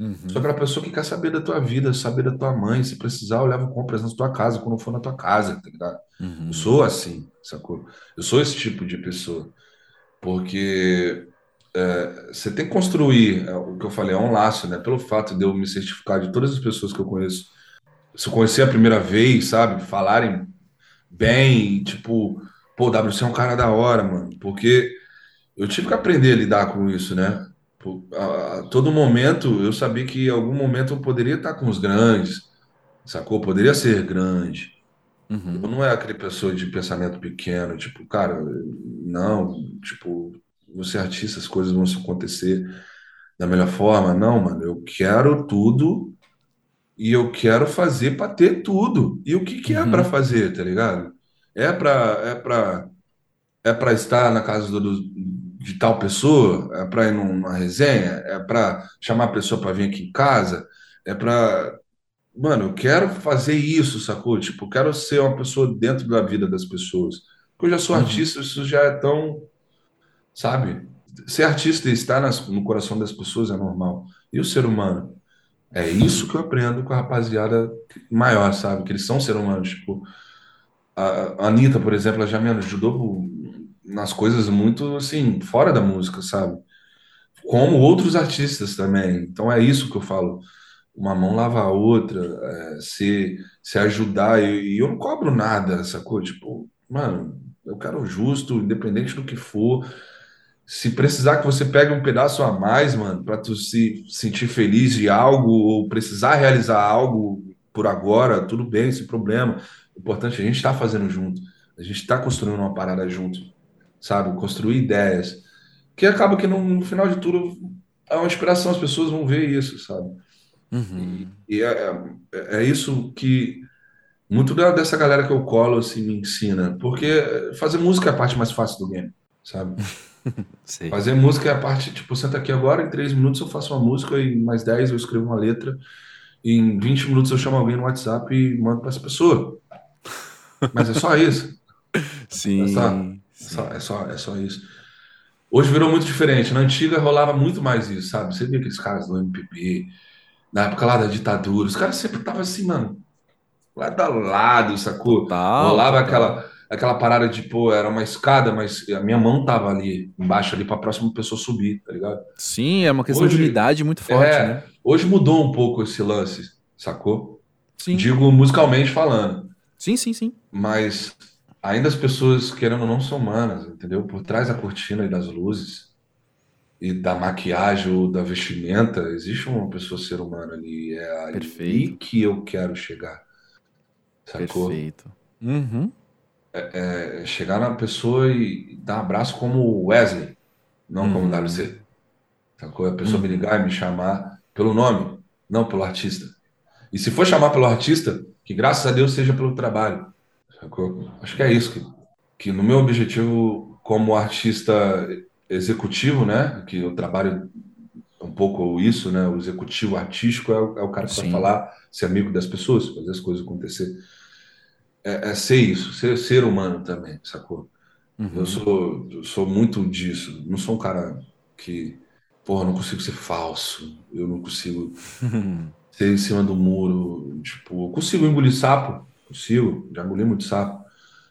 [SPEAKER 2] Uhum. Sou aquela pessoa que quer saber da tua vida, saber da tua mãe. Se precisar, eu levo compras na tua casa, quando for na tua casa, tá ligado? Uhum. Eu sou assim, sacou? Eu sou esse tipo de pessoa. Porque é, você tem que construir, é, o que eu falei, é um laço, né? Pelo fato de eu me certificar de todas as pessoas que eu conheço se eu conhecer a primeira vez, sabe? Falarem bem, tipo, pô, o WC é um cara da hora, mano. Porque eu tive que aprender a lidar com isso, né? A, a todo momento eu sabia que em algum momento eu poderia estar com os grandes, sacou? Poderia ser grande. Uhum. Eu não é aquele pessoa de pensamento pequeno, tipo, cara, não, tipo, você é artista, as coisas vão acontecer da melhor forma. Não, mano, eu quero tudo e eu quero fazer para ter tudo. E o que, que é para uhum. fazer, tá ligado? É para é para é para estar na casa do, de tal pessoa, é para ir numa resenha, é para chamar a pessoa para vir aqui em casa, é para Mano, eu quero fazer isso, sacou? Tipo, eu quero ser uma pessoa dentro da vida das pessoas. Porque eu já sou uhum. artista, isso já é tão. Sabe? Ser artista e estar nas, no coração das pessoas é normal. E o ser humano? É isso que eu aprendo com a rapaziada maior, sabe? Que eles são seres humanos. Tipo, a Anitta, por exemplo, ela já me ajudou nas coisas muito, assim, fora da música, sabe? Como outros artistas também. Então é isso que eu falo. Uma mão lava a outra, é, se, se ajudar. E, e eu não cobro nada, sacou? Tipo, mano, eu quero justo, independente do que for se precisar que você pegue um pedaço a mais, mano, para tu se sentir feliz de algo ou precisar realizar algo por agora, tudo bem, sem problema. O importante é a gente estar tá fazendo junto. A gente está construindo uma parada junto, sabe? Construir ideias. Que acaba que no, no, final de tudo é uma inspiração, as pessoas vão ver isso, sabe? Uhum. E, e é, é, é, isso que muito dessa galera que eu colo assim me ensina, porque fazer música é a parte mais fácil do game, sabe? Fazer música é a parte, tipo, senta aqui agora, em três minutos eu faço uma música, e em mais dez eu escrevo uma letra, em 20 minutos eu chamo alguém no WhatsApp e mando para essa pessoa. Mas é só isso.
[SPEAKER 1] Sim,
[SPEAKER 2] é só,
[SPEAKER 1] sim.
[SPEAKER 2] É, só, é, só, é só isso. Hoje virou muito diferente. Na antiga rolava muito mais isso, sabe? Você via aqueles caras do MPB, na época lá da ditadura, os caras sempre estavam assim, mano, lado a lado, sacou? Rolava aquela aquela parada de, pô, era uma escada, mas a minha mão tava ali embaixo ali para a próxima pessoa subir, tá ligado?
[SPEAKER 1] Sim, é uma questão hoje, de unidade muito forte, é, né?
[SPEAKER 2] Hoje mudou um pouco esse lance, sacou?
[SPEAKER 1] Sim.
[SPEAKER 2] Digo musicalmente falando.
[SPEAKER 1] Sim, sim, sim.
[SPEAKER 2] Mas ainda as pessoas, querendo ou não, são humanas, entendeu? Por trás da cortina e das luzes e da maquiagem ou da vestimenta, existe uma pessoa ser humana ali. É aí Perfeito. que eu quero chegar. Sacou?
[SPEAKER 1] Perfeito. Uhum
[SPEAKER 2] é, é, chegar na pessoa e dar um abraço como Wesley, não como uhum. WC. Sacou? A pessoa me uhum. ligar e me chamar pelo nome, não pelo artista. E se for chamar pelo artista, que graças a Deus seja pelo trabalho. Sacou? Acho que é isso que, que no meu objetivo como artista executivo, né, que eu trabalho um pouco isso, né, o executivo artístico é o, é o cara que vai falar, ser amigo das pessoas, fazer as coisas acontecer é, é ser isso, ser ser humano também, sacou? Uhum. Eu sou, eu sou muito disso. Não sou um cara que, porra, não consigo ser falso. Eu não consigo ser em cima do muro. Tipo, eu consigo engolir sapo, consigo, já engoli muito sapo,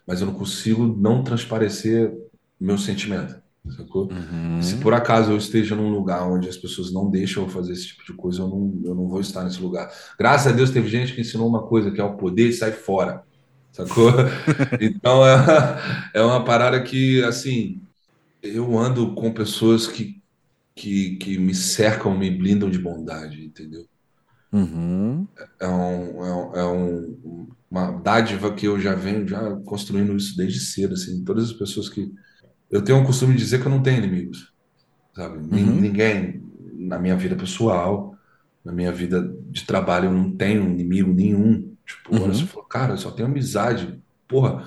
[SPEAKER 2] mas eu não consigo não transparecer meu sentimento, sacou? Uhum. Se por acaso eu esteja num lugar onde as pessoas não deixam eu fazer esse tipo de coisa, eu não, eu não vou estar nesse lugar. Graças a Deus teve gente que ensinou uma coisa, que é o poder e sai fora, sacou? então é, é uma parada que, assim, eu ando com pessoas que, que, que me cercam, me blindam de bondade, entendeu?
[SPEAKER 1] Uhum.
[SPEAKER 2] É, um, é, um, é um, uma dádiva que eu já venho já construindo isso desde cedo, assim, todas as pessoas que eu tenho o costume de dizer que eu não tenho inimigos, sabe? Uhum. Ninguém na minha vida pessoal, na minha vida de trabalho, eu não tenho inimigo nenhum. Tipo, uhum. você falou, cara, eu só tenho amizade. Porra,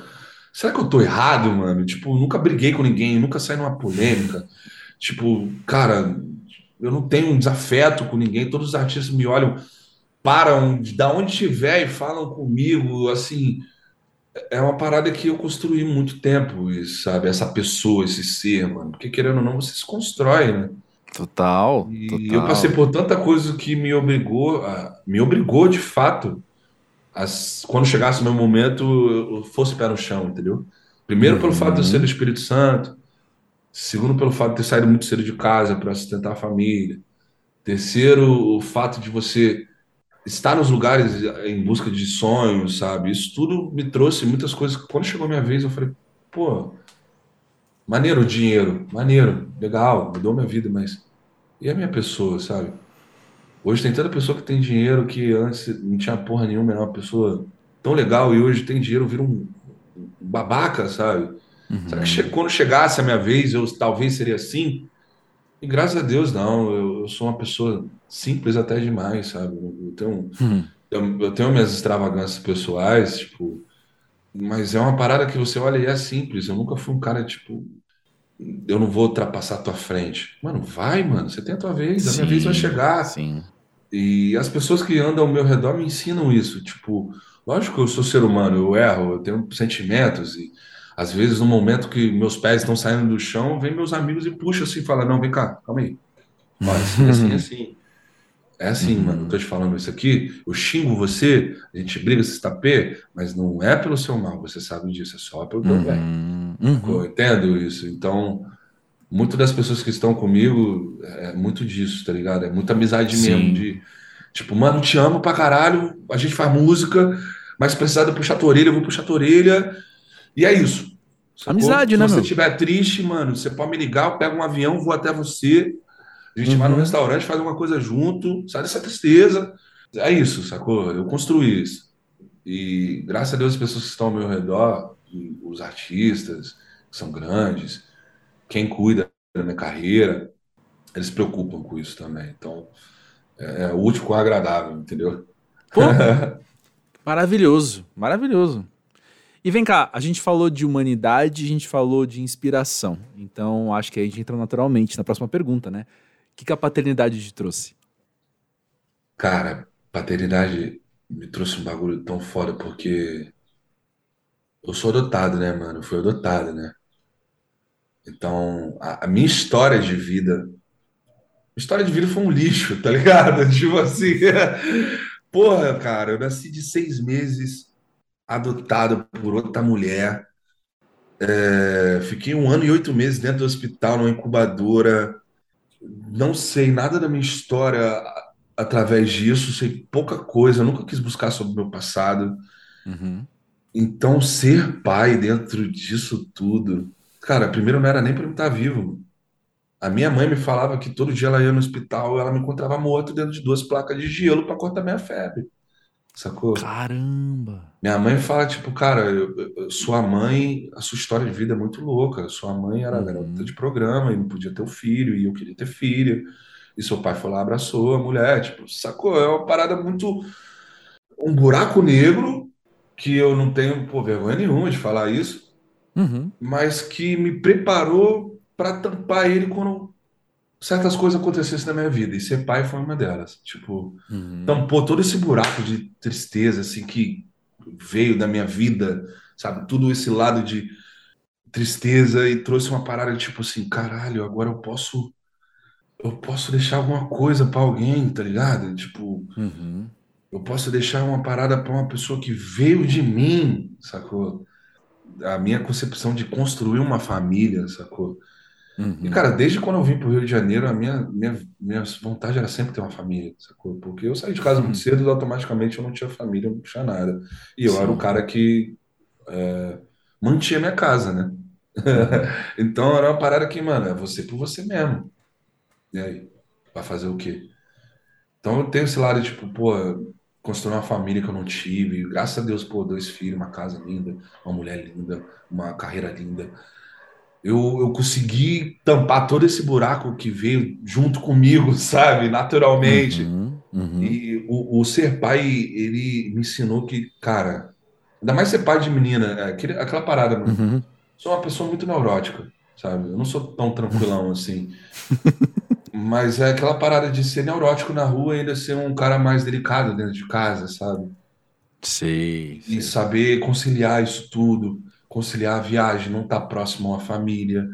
[SPEAKER 2] será que eu tô errado, mano? Tipo, nunca briguei com ninguém, nunca saí numa polêmica. Tipo, cara, eu não tenho um desafeto com ninguém. Todos os artistas me olham, param, da onde estiver e falam comigo, assim é uma parada que eu construí muito tempo, sabe? Essa pessoa, esse ser, mano. Porque querendo ou não, você se constrói, né?
[SPEAKER 1] Total.
[SPEAKER 2] E
[SPEAKER 1] total.
[SPEAKER 2] eu passei por tanta coisa que me obrigou, a, me obrigou de fato, a, quando chegasse o meu momento, eu fosse pé no chão, entendeu? Primeiro, pelo fato de eu ser do uhum. Espírito Santo. Segundo, pelo fato de ter saído muito cedo de casa para sustentar a família. Terceiro, o fato de você estar nos lugares em busca de sonhos, sabe? Isso tudo me trouxe muitas coisas. Quando chegou a minha vez, eu falei, pô, maneiro o dinheiro, maneiro, legal, mudou minha vida, mas e a minha pessoa, sabe? Hoje tem tanta pessoa que tem dinheiro que antes não tinha porra nenhuma, era uma pessoa tão legal e hoje tem dinheiro, vira um, babaca, sabe? Uhum. Será que quando chegasse a minha vez, eu talvez seria assim? E graças a Deus, não. Eu, eu sou uma pessoa simples até demais, sabe? Eu tenho, uhum. eu, eu, tenho minhas extravagâncias pessoais, tipo. Mas é uma parada que você olha e é simples. Eu nunca fui um cara, tipo. Eu não vou ultrapassar a tua frente. Mano, vai, mano. Você tem a tua vez. Sim, a minha vez vai chegar.
[SPEAKER 1] Sim.
[SPEAKER 2] E as pessoas que andam ao meu redor me ensinam isso. Tipo, lógico que eu sou ser humano, eu erro, eu tenho sentimentos e às vezes, no momento que meus pés estão saindo do chão, vem meus amigos e puxa assim e fala: Não, vem cá, calma aí. Olha, assim, assim, assim. É assim, mano, eu tô te falando isso aqui, eu xingo você, a gente briga se tapê, mas não é pelo seu mal, você sabe disso, é só pelo teu bem. Uhum. Eu entendo isso. Então, muito das pessoas que estão comigo é muito disso, tá ligado? É muita amizade Sim. mesmo, de tipo, mano, te amo pra caralho, a gente faz música, mas se precisar de puxar tua orelha, eu vou puxar tua orelha, e é isso.
[SPEAKER 1] Sacou? Amizade, né,
[SPEAKER 2] Se você estiver triste, mano, você pode me ligar, eu pego um avião, vou até você. A gente uhum. vai no restaurante, faz uma coisa junto, sai dessa tristeza. É isso, sacou? Eu construí isso. E graças a Deus as pessoas que estão ao meu redor, os artistas, que são grandes, quem cuida da minha carreira, eles se preocupam com isso também. Então, é, é útil com agradável, entendeu?
[SPEAKER 1] Pô, maravilhoso, maravilhoso. E vem cá, a gente falou de humanidade, a gente falou de inspiração. Então, acho que a gente entra naturalmente na próxima pergunta, né? O que, que a paternidade te trouxe?
[SPEAKER 2] Cara, paternidade me trouxe um bagulho tão foda porque eu sou adotado, né, mano? Eu fui adotado, né? Então, a, a minha história de vida. História de vida foi um lixo, tá ligado? Tipo assim. Porra, cara, eu nasci de seis meses adotado por outra mulher. É, fiquei um ano e oito meses dentro do hospital, numa incubadora. Não sei nada da minha história através disso, sei pouca coisa, nunca quis buscar sobre o meu passado.
[SPEAKER 1] Uhum.
[SPEAKER 2] Então, ser pai dentro disso tudo. Cara, primeiro não era nem para eu estar vivo. A minha mãe me falava que todo dia ela ia no hospital, ela me encontrava morto dentro de duas placas de gelo para cortar minha febre. Sacou?
[SPEAKER 1] Caramba!
[SPEAKER 2] Minha mãe fala, tipo, cara, eu, eu, sua mãe, a sua história de vida é muito louca. Sua mãe era uhum. garota de programa e não podia ter o um filho, e eu queria ter filho. E seu pai foi lá, abraçou a mulher, tipo, sacou? É uma parada muito. Um buraco negro que eu não tenho pô, vergonha nenhuma de falar isso,
[SPEAKER 1] uhum.
[SPEAKER 2] mas que me preparou para tampar ele quando certas coisas acontecessem na minha vida, e ser pai foi uma delas. Tipo,
[SPEAKER 1] uhum.
[SPEAKER 2] tampou todo esse buraco de tristeza, assim, que veio da minha vida, sabe? Tudo esse lado de tristeza e trouxe uma parada tipo assim, caralho, agora eu posso eu posso deixar alguma coisa para alguém, tá ligado? Tipo,
[SPEAKER 1] uhum.
[SPEAKER 2] eu posso deixar uma parada para uma pessoa que veio de mim, sacou? A minha concepção de construir uma família, sacou? Uhum. E, cara, desde quando eu vim pro Rio de Janeiro, a minha, minha, minha vontade era sempre ter uma família, sacou? Porque eu saí de casa muito uhum. cedo e automaticamente eu não tinha família, não tinha nada. E eu Sim. era o cara que é, mantinha minha casa, né? Então era uma parada que, mano, é você por você mesmo. E aí? Vai fazer o quê? Então eu tenho esse lado, tipo, pô, construir uma família que eu não tive. Graças a Deus, pô, dois filhos, uma casa linda, uma mulher linda, uma carreira linda eu, eu consegui tampar todo esse buraco que veio junto comigo, sabe? Naturalmente. Uhum, uhum. E o, o, ser pai, ele me ensinou que, cara, ainda mais ser pai de menina, é, aquele, aquela parada, mano. Uhum. Sou uma pessoa muito neurótica, sabe? Eu não sou tão tranquilão assim. Mas é aquela parada de ser neurótico na rua e ainda ser um cara mais delicado dentro de casa, sabe?
[SPEAKER 1] Sei.
[SPEAKER 2] E saber conciliar isso tudo conciliar a viagem, não estar tá próximo a uma família,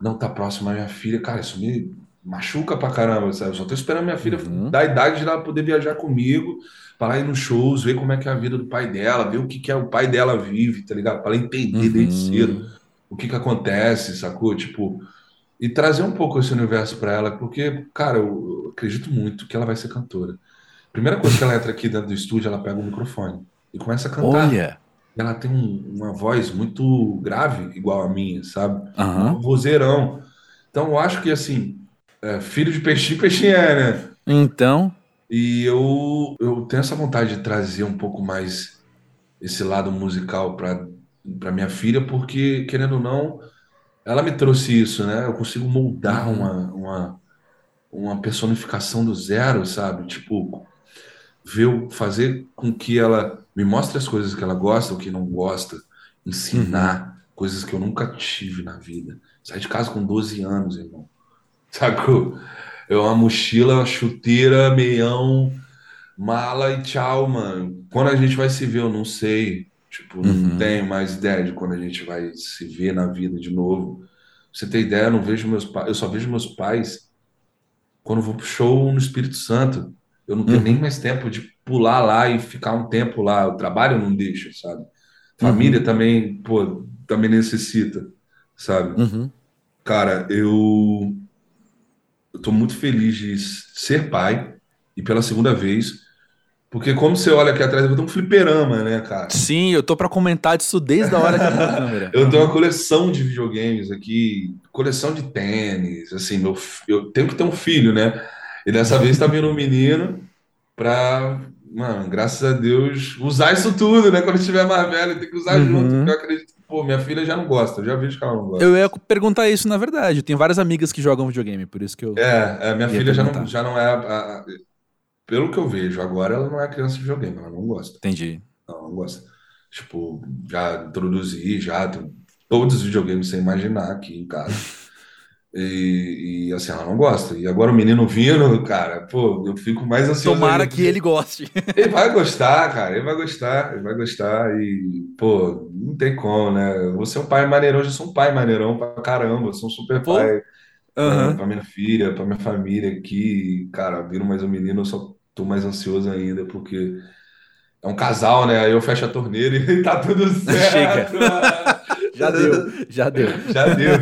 [SPEAKER 2] não estar tá próximo à minha filha. Cara, isso me machuca pra caramba, sabe? Eu só tô esperando minha filha uhum. da idade de ela poder viajar comigo, para ir nos shows, ver como é que é a vida do pai dela, ver o que, que é o pai dela vive, tá ligado? Para ela entender uhum. desde cedo o que que acontece, sacou? Tipo, e trazer um pouco esse universo para ela, porque, cara, eu acredito muito que ela vai ser cantora. Primeira coisa que ela entra aqui dentro do estúdio, ela pega o microfone e começa a cantar.
[SPEAKER 1] Olha!
[SPEAKER 2] ela tem um, uma voz muito grave, igual a minha, sabe? Uhum. Um vozeirão. Então, eu acho que, assim, é, filho de peixe, peixe é, né?
[SPEAKER 1] Então.
[SPEAKER 2] E eu, eu tenho essa vontade de trazer um pouco mais esse lado musical para minha filha, porque, querendo ou não, ela me trouxe isso, né? Eu consigo moldar uhum. uma, uma, uma personificação do zero, sabe? Tipo, ver, fazer com que ela me mostre as coisas que ela gosta ou que não gosta, ensinar uhum. coisas que eu nunca tive na vida. Saí de casa com 12 anos, irmão. Sacou? É uma mochila, uma chuteira, meião, mala e tchau, mano. Quando a gente vai se ver, eu não sei. Tipo, não uhum. tenho mais ideia de quando a gente vai se ver na vida de novo. Pra você ter ideia, eu não vejo meus pais, eu só vejo meus pais quando vou pro show no Espírito Santo. Eu não tenho uhum. nem mais tempo de pular lá e ficar um tempo lá. O trabalho não deixa, sabe? Família uhum. também, pô, também necessita, sabe? Uhum. Cara, eu, eu tô muito feliz de ser pai e pela segunda vez. Porque como você olha aqui atrás, eu tenho um fliperama, né, cara?
[SPEAKER 1] Sim, eu tô para comentar disso desde a hora que abriu a câmera.
[SPEAKER 2] eu tenho uma coleção de videogames aqui, coleção de tênis, assim, meu, eu tenho que ter um filho, né? E dessa vez tá vindo um menino pra, mano, graças a Deus, usar isso tudo, né? Quando estiver mais velho, tem que usar uhum. junto. Porque eu acredito que, pô, minha filha já não gosta, eu já vejo que ela não gosta.
[SPEAKER 1] Eu ia perguntar isso, na verdade. Eu tenho várias amigas que jogam videogame, por isso que eu.
[SPEAKER 2] É, é minha filha já não, já não é. A, a, pelo que eu vejo, agora ela não é criança de videogame, ela não gosta.
[SPEAKER 1] Entendi.
[SPEAKER 2] Não, não gosta. Tipo, já introduzi, já tem todos os videogames sem imaginar aqui em casa. E, e, assim, ela não gosta. E agora o menino vindo, cara, pô, eu fico mais ansioso.
[SPEAKER 1] Tomara que ele goste.
[SPEAKER 2] Ele vai gostar, cara, ele vai gostar, ele vai gostar. E, pô, não tem como, né? Você é um pai maneirão, eu já sou um pai maneirão pra caramba, eu sou um super pô. pai uhum. pra minha filha, pra minha família aqui. Cara, viram mais um menino, eu só tô mais ansioso ainda, porque é um casal, né? Aí eu fecho a torneira e tá tudo certo.
[SPEAKER 1] Chega. já deu, já deu.
[SPEAKER 2] Já deu,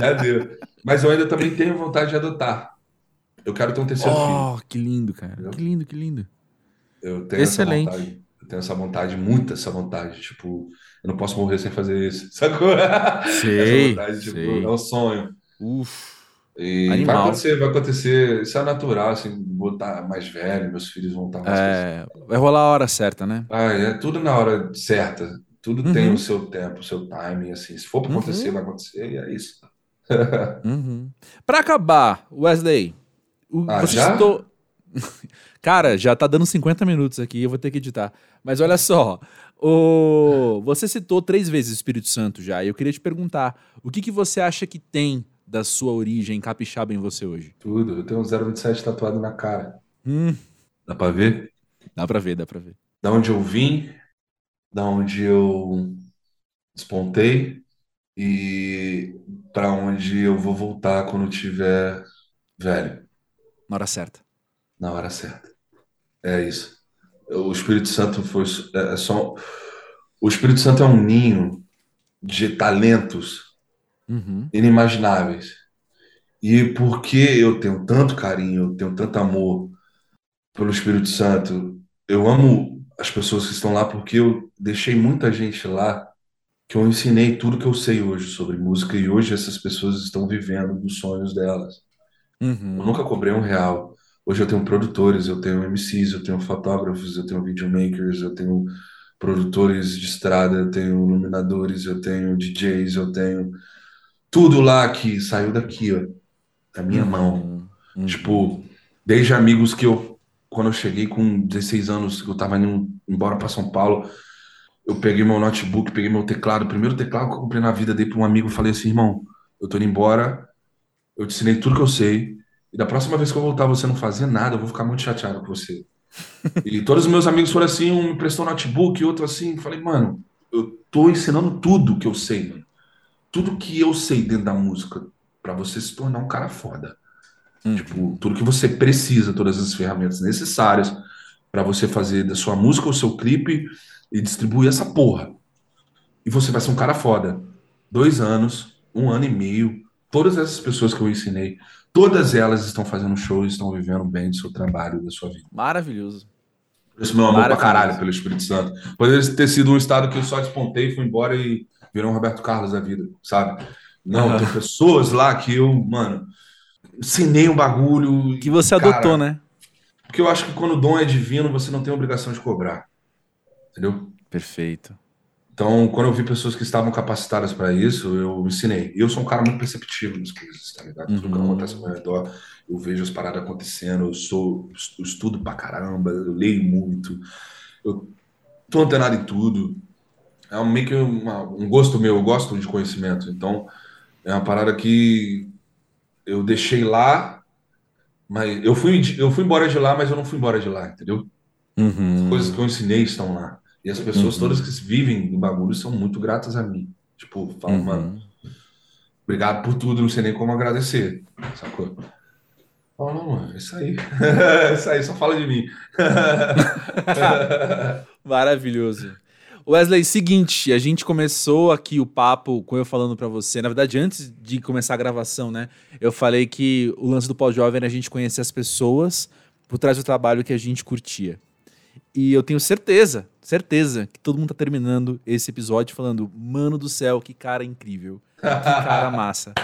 [SPEAKER 2] já deu. Mas eu ainda também tenho vontade de adotar. Eu quero ter um terceiro oh, filho.
[SPEAKER 1] Oh, que lindo, cara. Entendeu? Que lindo, que lindo.
[SPEAKER 2] Eu tenho Excelente. essa vontade. Eu tenho essa vontade, muita essa vontade. Tipo, eu não posso morrer sem fazer isso. Sacou?
[SPEAKER 1] Sei, essa vontade, tipo, sei.
[SPEAKER 2] é um sonho.
[SPEAKER 1] Uf.
[SPEAKER 2] E Animal. vai acontecer, vai acontecer. Isso é natural, assim, vou estar mais velho, meus filhos vão estar mais.
[SPEAKER 1] É, vai rolar a hora certa, né?
[SPEAKER 2] Ah, é tudo na hora certa. Tudo uhum. tem o seu tempo, o seu timing, assim. Se for para acontecer, uhum. vai acontecer, e é isso
[SPEAKER 1] uhum. Para acabar, Wesley, ah, você já? citou. Cara, já tá dando 50 minutos aqui, eu vou ter que editar. Mas olha só, o... você citou três vezes o Espírito Santo já, e eu queria te perguntar, o que, que você acha que tem da sua origem capixaba em você hoje?
[SPEAKER 2] Tudo, eu tenho um 027 tatuado na cara.
[SPEAKER 1] Hum.
[SPEAKER 2] Dá pra ver?
[SPEAKER 1] Dá pra ver, dá pra ver.
[SPEAKER 2] Da onde eu vim, da onde eu despontei, e para onde eu vou voltar quando tiver velho.
[SPEAKER 1] Na hora certa.
[SPEAKER 2] Na hora certa. É isso. O Espírito Santo foi é, é só o Espírito Santo é um ninho de talentos
[SPEAKER 1] uhum.
[SPEAKER 2] inimagináveis. E porque eu tenho tanto carinho, eu tenho tanto amor pelo Espírito Santo, eu amo as pessoas que estão lá porque eu deixei muita gente lá que eu ensinei tudo que eu sei hoje sobre música e hoje essas pessoas estão vivendo dos sonhos delas.
[SPEAKER 1] Uhum.
[SPEAKER 2] Eu nunca cobrei um real. Hoje eu tenho produtores, eu tenho MCs, eu tenho fotógrafos, eu tenho videomakers, eu tenho produtores de estrada, eu tenho iluminadores, eu tenho DJs, eu tenho tudo lá que saiu daqui, ó, da minha
[SPEAKER 1] Uhum.
[SPEAKER 2] mão.
[SPEAKER 1] Uhum.
[SPEAKER 2] Tipo, desde amigos que eu, quando eu cheguei com 16 anos, eu tava indo embora para São Paulo, eu peguei meu notebook, peguei meu teclado, o primeiro teclado que eu comprei na vida, dei para um amigo e falei assim, irmão, eu tô indo embora, eu te ensinei tudo que eu sei, e da próxima vez que eu voltar você não fazer nada, eu vou ficar muito chateado com você. e todos os meus amigos foram assim, um me prestou notebook, outro assim, falei, mano, eu tô ensinando tudo que eu sei, mano. Tudo que eu sei dentro da música, para você se tornar um cara foda.
[SPEAKER 1] Uhum.
[SPEAKER 2] Tipo, tudo que você precisa, todas as ferramentas necessárias para você fazer da sua música o seu clipe e distribuir essa porra. E você vai ser um cara foda. Dois anos, um ano e meio, todas essas pessoas que eu ensinei, todas elas estão fazendo shows, estão vivendo bem do seu trabalho, da sua vida.
[SPEAKER 1] Maravilhoso.
[SPEAKER 2] Isso, meu amor pra caralho pelo Espírito Santo. Poderia ter sido um estado que eu só despontei, fui embora e virou um Roberto Carlos da vida, sabe? Não, tem pessoas lá que eu, mano, ensinei um bagulho.
[SPEAKER 1] Que você
[SPEAKER 2] cara,
[SPEAKER 1] adotou, né?
[SPEAKER 2] Porque eu acho que quando o dom é divino, você não tem obrigação de cobrar. Entendeu?
[SPEAKER 1] Perfeito.
[SPEAKER 2] Então, quando eu vi pessoas que estavam capacitadas para isso, eu ensinei. Eu sou um cara muito perceptivo nas coisas, tá ligado? Tudo que
[SPEAKER 1] Uhum.
[SPEAKER 2] acontece ao meu redor, eu vejo as paradas acontecendo, eu sou, eu estudo pra caramba, eu leio muito, eu tô antenado em tudo. É um- meio que uma- um gosto meu, eu gosto de conhecimento. Então, é uma parada que eu deixei lá, mas eu fui, eu fui embora de lá, mas eu não fui embora de lá, entendeu?
[SPEAKER 1] Uhum.
[SPEAKER 2] coisas que eu ensinei estão lá. E as pessoas
[SPEAKER 1] Uhum.
[SPEAKER 2] todas que vivem do bagulho são muito gratas a mim. Tipo, falam,
[SPEAKER 1] Uhum.
[SPEAKER 2] mano, obrigado por tudo, não sei nem como agradecer. Sacou? Fala, não, mano, é isso aí. É isso aí, só fala de mim.
[SPEAKER 1] Maravilhoso. Wesley, seguinte, a gente começou aqui o papo com eu falando pra você. Na verdade, antes de começar a gravação, né? Eu falei que o lance do pós-jovem era a gente conhecer as pessoas por trás do trabalho que a gente curtia. E eu tenho certeza, certeza, que todo mundo tá terminando esse episódio falando: Mano do céu, que cara incrível. Que cara massa.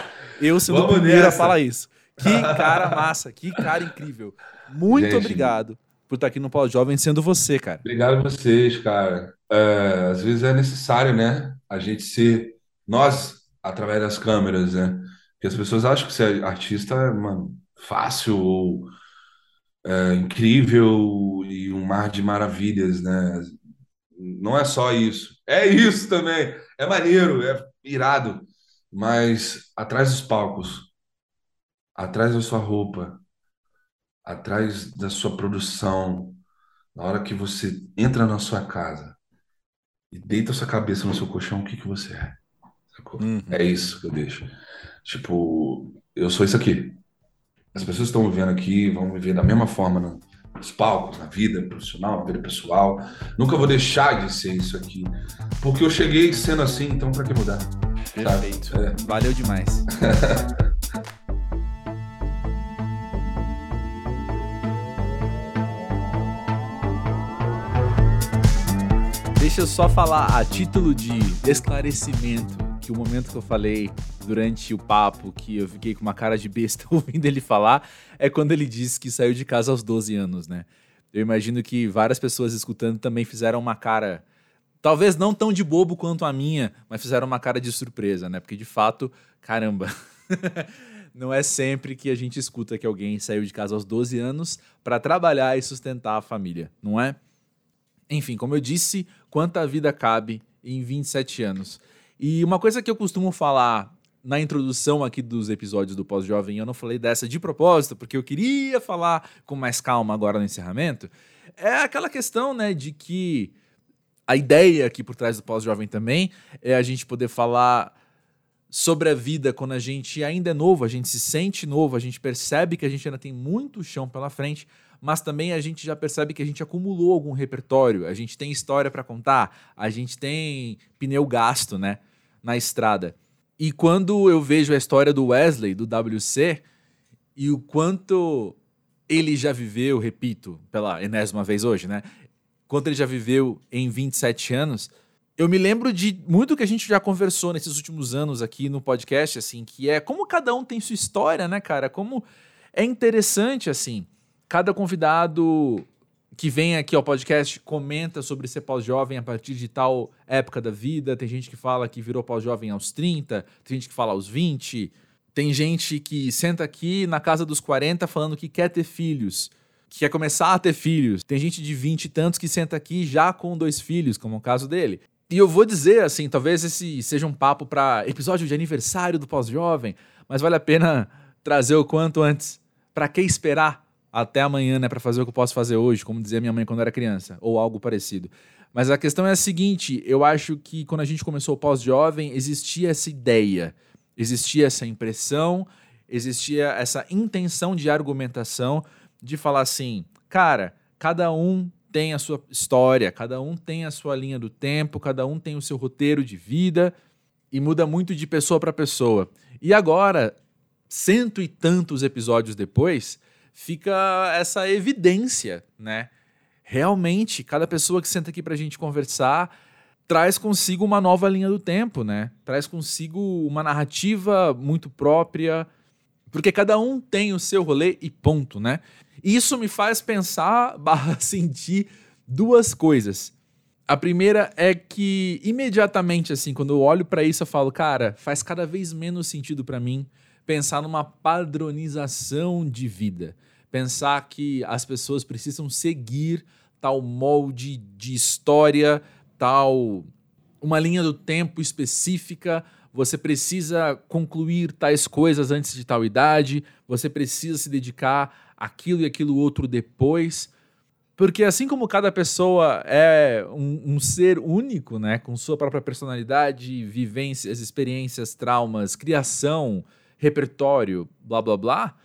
[SPEAKER 1] Eu sendo o primeiro a falar isso. Que cara massa, que cara incrível. Muito
[SPEAKER 2] Gente.
[SPEAKER 1] obrigado por estar aqui no Pós-Jovem sendo você, cara.
[SPEAKER 2] Obrigado a vocês, cara. É, às vezes é necessário, né? A gente ser nós através das câmeras, né? Porque as pessoas acham que ser artista é, mano, fácil ou é, incrível e um mar de maravilhas, né? Não é só isso. É isso também. É maneiro, é irado. Mas atrás dos palcos, atrás da sua roupa, atrás da sua produção, na hora que você entra na sua casa e deita sua cabeça no seu colchão, o que que você é?
[SPEAKER 1] Uhum.
[SPEAKER 2] É isso que eu deixo. Tipo, eu sou isso aqui. As pessoas estão me vendo aqui vão me ver da mesma forma no- nos palcos, na vida profissional, na vida pessoal. Nunca vou deixar de ser isso aqui. Porque eu cheguei sendo assim, então pra que mudar?
[SPEAKER 1] Perfeito.
[SPEAKER 2] É.
[SPEAKER 1] Valeu demais. Deixa eu só falar a título de esclarecimento que o momento que eu falei durante o papo, que eu fiquei com uma cara de besta ouvindo ele falar, é quando ele disse que saiu de casa aos 12 anos, né? Eu imagino que várias pessoas escutando também fizeram uma cara, talvez não tão de bobo quanto a minha, mas fizeram uma cara de surpresa, né? Porque de fato, caramba. Não é sempre que a gente escuta que alguém saiu de casa aos 12 anos para trabalhar e sustentar a família, não é? Enfim, como eu disse, quanta vida cabe em 27 anos. E uma coisa que eu costumo falar na introdução aqui dos episódios do Pós-Jovem, eu não falei dessa de propósito, porque eu queria falar com mais calma agora no encerramento, é aquela questão, né, de que a ideia aqui por trás do Pós-Jovem também é a gente poder falar sobre a vida quando a gente ainda é novo, a gente se sente novo, a gente percebe que a gente ainda tem muito chão pela frente, mas também a gente já percebe que a gente acumulou algum repertório, a gente tem história para contar, a gente tem pneu gasto, né, na estrada. E quando eu vejo a história do Wesley, do WC, e o quanto ele já viveu, repito, pela enésima vez hoje, né? Quanto ele já viveu em 27 anos, eu me lembro de muito que a gente já conversou nesses últimos anos aqui no podcast, assim, que é como cada um tem sua história, né, cara? Como é interessante, assim, cada convidado que vem aqui ao podcast comenta sobre ser pós-jovem a partir de tal época da vida. Tem gente que fala que virou pós-jovem aos 30, tem gente que fala aos 20, tem gente que senta aqui na casa dos 40 falando que quer ter filhos, que quer começar a ter filhos. Tem gente de 20 e tantos que senta aqui já com dois filhos, como é o caso dele. E eu vou dizer assim, talvez esse seja um papo para episódio de aniversário do pós-jovem, mas vale a pena trazer o quanto antes. Para que esperar até amanhã, né, para fazer o que eu posso fazer hoje, como dizia minha mãe quando era criança, ou algo parecido. Mas a questão é a seguinte: eu acho que quando a gente começou o pós-jovem, existia essa ideia, existia essa impressão, existia essa intenção de argumentação de falar assim, cara, cada um tem a sua história, cada um tem a sua linha do tempo, cada um tem o seu roteiro de vida e muda muito de pessoa para pessoa. E agora, cento e tantos episódios depois, fica essa evidência, né? Realmente, cada pessoa que senta aqui para a gente conversar traz consigo uma nova linha do tempo, né? Traz consigo uma narrativa muito própria, porque cada um tem o seu rolê e ponto, né? Isso me faz pensar, barra sentir duas coisas. A primeira é que imediatamente assim, quando eu olho para isso, eu falo, cara, faz cada vez menos sentido para mim pensar numa padronização de vida. Pensar que as pessoas precisam seguir tal molde de história, tal uma linha do tempo específica, você precisa concluir tais coisas antes de tal idade, você precisa se dedicar àquilo e aquilo outro depois. Porque assim como cada pessoa é um, um, ser único, né, com sua própria personalidade, vivências, experiências, traumas, criação, repertório, blá blá blá,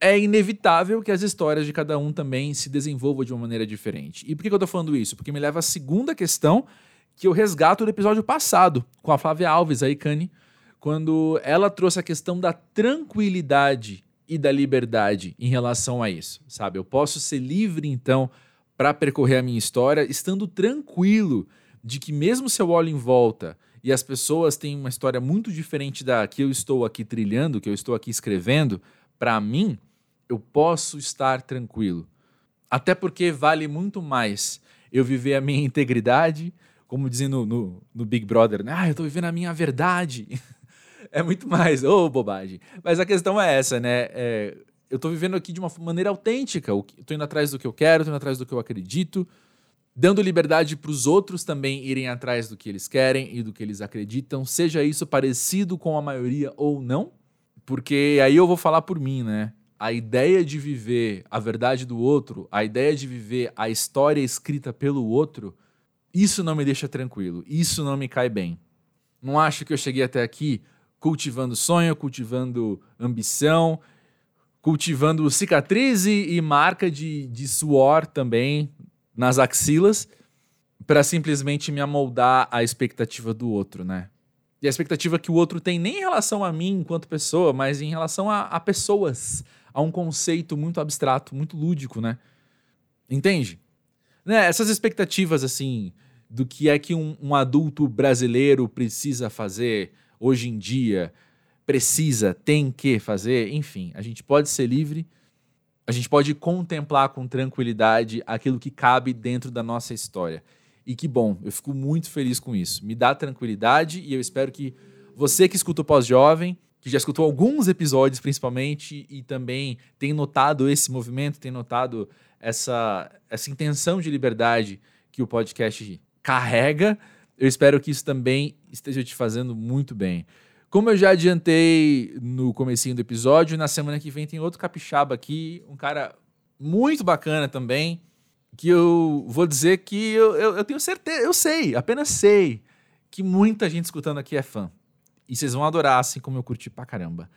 [SPEAKER 1] é inevitável que as histórias de cada um também se desenvolvam de uma maneira diferente. E por que eu tô falando isso? Porque me leva à segunda questão que eu resgato do episódio passado, com a Flávia Alves, aí, Cani, quando ela trouxe a questão da tranquilidade e da liberdade em relação a isso, sabe? Eu posso ser livre, então, para percorrer a minha história, estando tranquilo de que, mesmo se eu olho em volta e as pessoas têm uma história muito diferente da que eu estou aqui trilhando, que eu estou aqui escrevendo, para mim, eu posso estar tranquilo. Até porque vale muito mais eu viver a minha integridade, como dizem no, no, Big Brother, né? Ah, eu estou vivendo a minha verdade. é muito mais, ô oh, bobagem. Mas a questão é essa, né? É, eu estou vivendo aqui de uma maneira autêntica. Tô indo atrás do que eu quero, tô indo atrás do que eu acredito dando liberdade para os outros também irem atrás do que eles querem e do que eles acreditam, seja isso parecido com a maioria ou não, porque aí eu vou falar por mim, né? A ideia de viver a verdade do outro, a ideia de viver a história escrita pelo outro, isso não me deixa tranquilo, isso não me cai bem. Não acho que eu cheguei até aqui cultivando sonho, cultivando ambição, cultivando cicatriz e, marca de, de suor também nas axilas para simplesmente me amoldar à expectativa do outro, né? E a expectativa que o outro tem nem em relação a mim enquanto pessoa, mas em relação a, a pessoas, a um conceito muito abstrato, muito lúdico, né? Entende? Né? Essas expectativas, assim, do que é que um, um adulto brasileiro precisa fazer hoje em dia, precisa, tem que fazer, enfim, a gente pode ser livre a gente pode contemplar com tranquilidade aquilo que cabe dentro da nossa história. E que bom, eu fico muito feliz com isso. Me dá tranquilidade e eu espero que você que escuta o Pós-Jovem, que já escutou alguns episódios principalmente e também tem notado esse movimento, tem notado essa, essa intenção de liberdade que o podcast carrega, eu espero que isso também esteja te fazendo muito bem. Como eu já adiantei no comecinho do episódio, na semana que vem tem outro capixaba aqui, um cara muito bacana também, que eu vou dizer que eu, eu, eu tenho certeza, eu sei, apenas sei, que muita gente escutando aqui é fã. E vocês vão adorar, assim como eu curti pra caramba.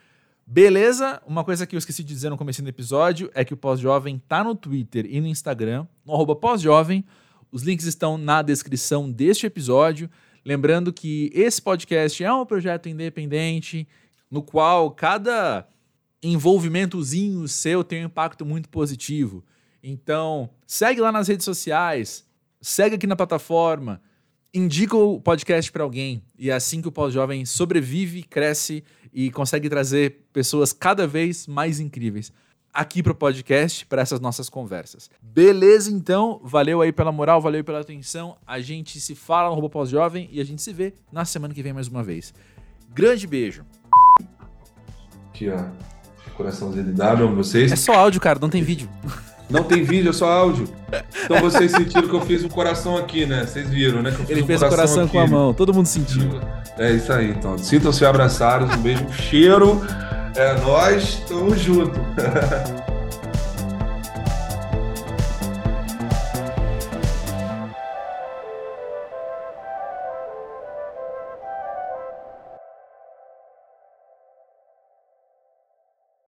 [SPEAKER 1] Beleza? Uma coisa que eu esqueci de dizer no começo do episódio é que o Pós-Jovem tá no Twitter e no Instagram, no Pós-Jovem. Os links estão na descrição deste episódio. Lembrando que esse podcast é um projeto independente, no qual cada envolvimentozinho seu tem um impacto muito positivo. Então, segue lá nas redes sociais, segue aqui na plataforma, indica o podcast para alguém. E é assim que o Pós-Jovem sobrevive, cresce e consegue trazer pessoas cada vez mais incríveis aqui para o podcast, para essas nossas conversas. Beleza, então? Valeu aí pela moral, valeu pela atenção. A gente se fala no Robô Pós-Jovem e a gente se vê na semana que vem mais uma vez. Grande beijo.
[SPEAKER 2] Aqui, ó. Coraçãozinho de W, vocês.
[SPEAKER 1] É só áudio, cara, não tem vídeo.
[SPEAKER 2] Não tem vídeo, é só áudio. Então vocês sentiram que eu fiz um coração aqui, né? Vocês viram, né?
[SPEAKER 1] Ele um fez o coração, com a mão, todo mundo sentiu.
[SPEAKER 2] É isso aí, então. Sintam-se abraçados, um beijo, um cheiro. É nós, tamo junto.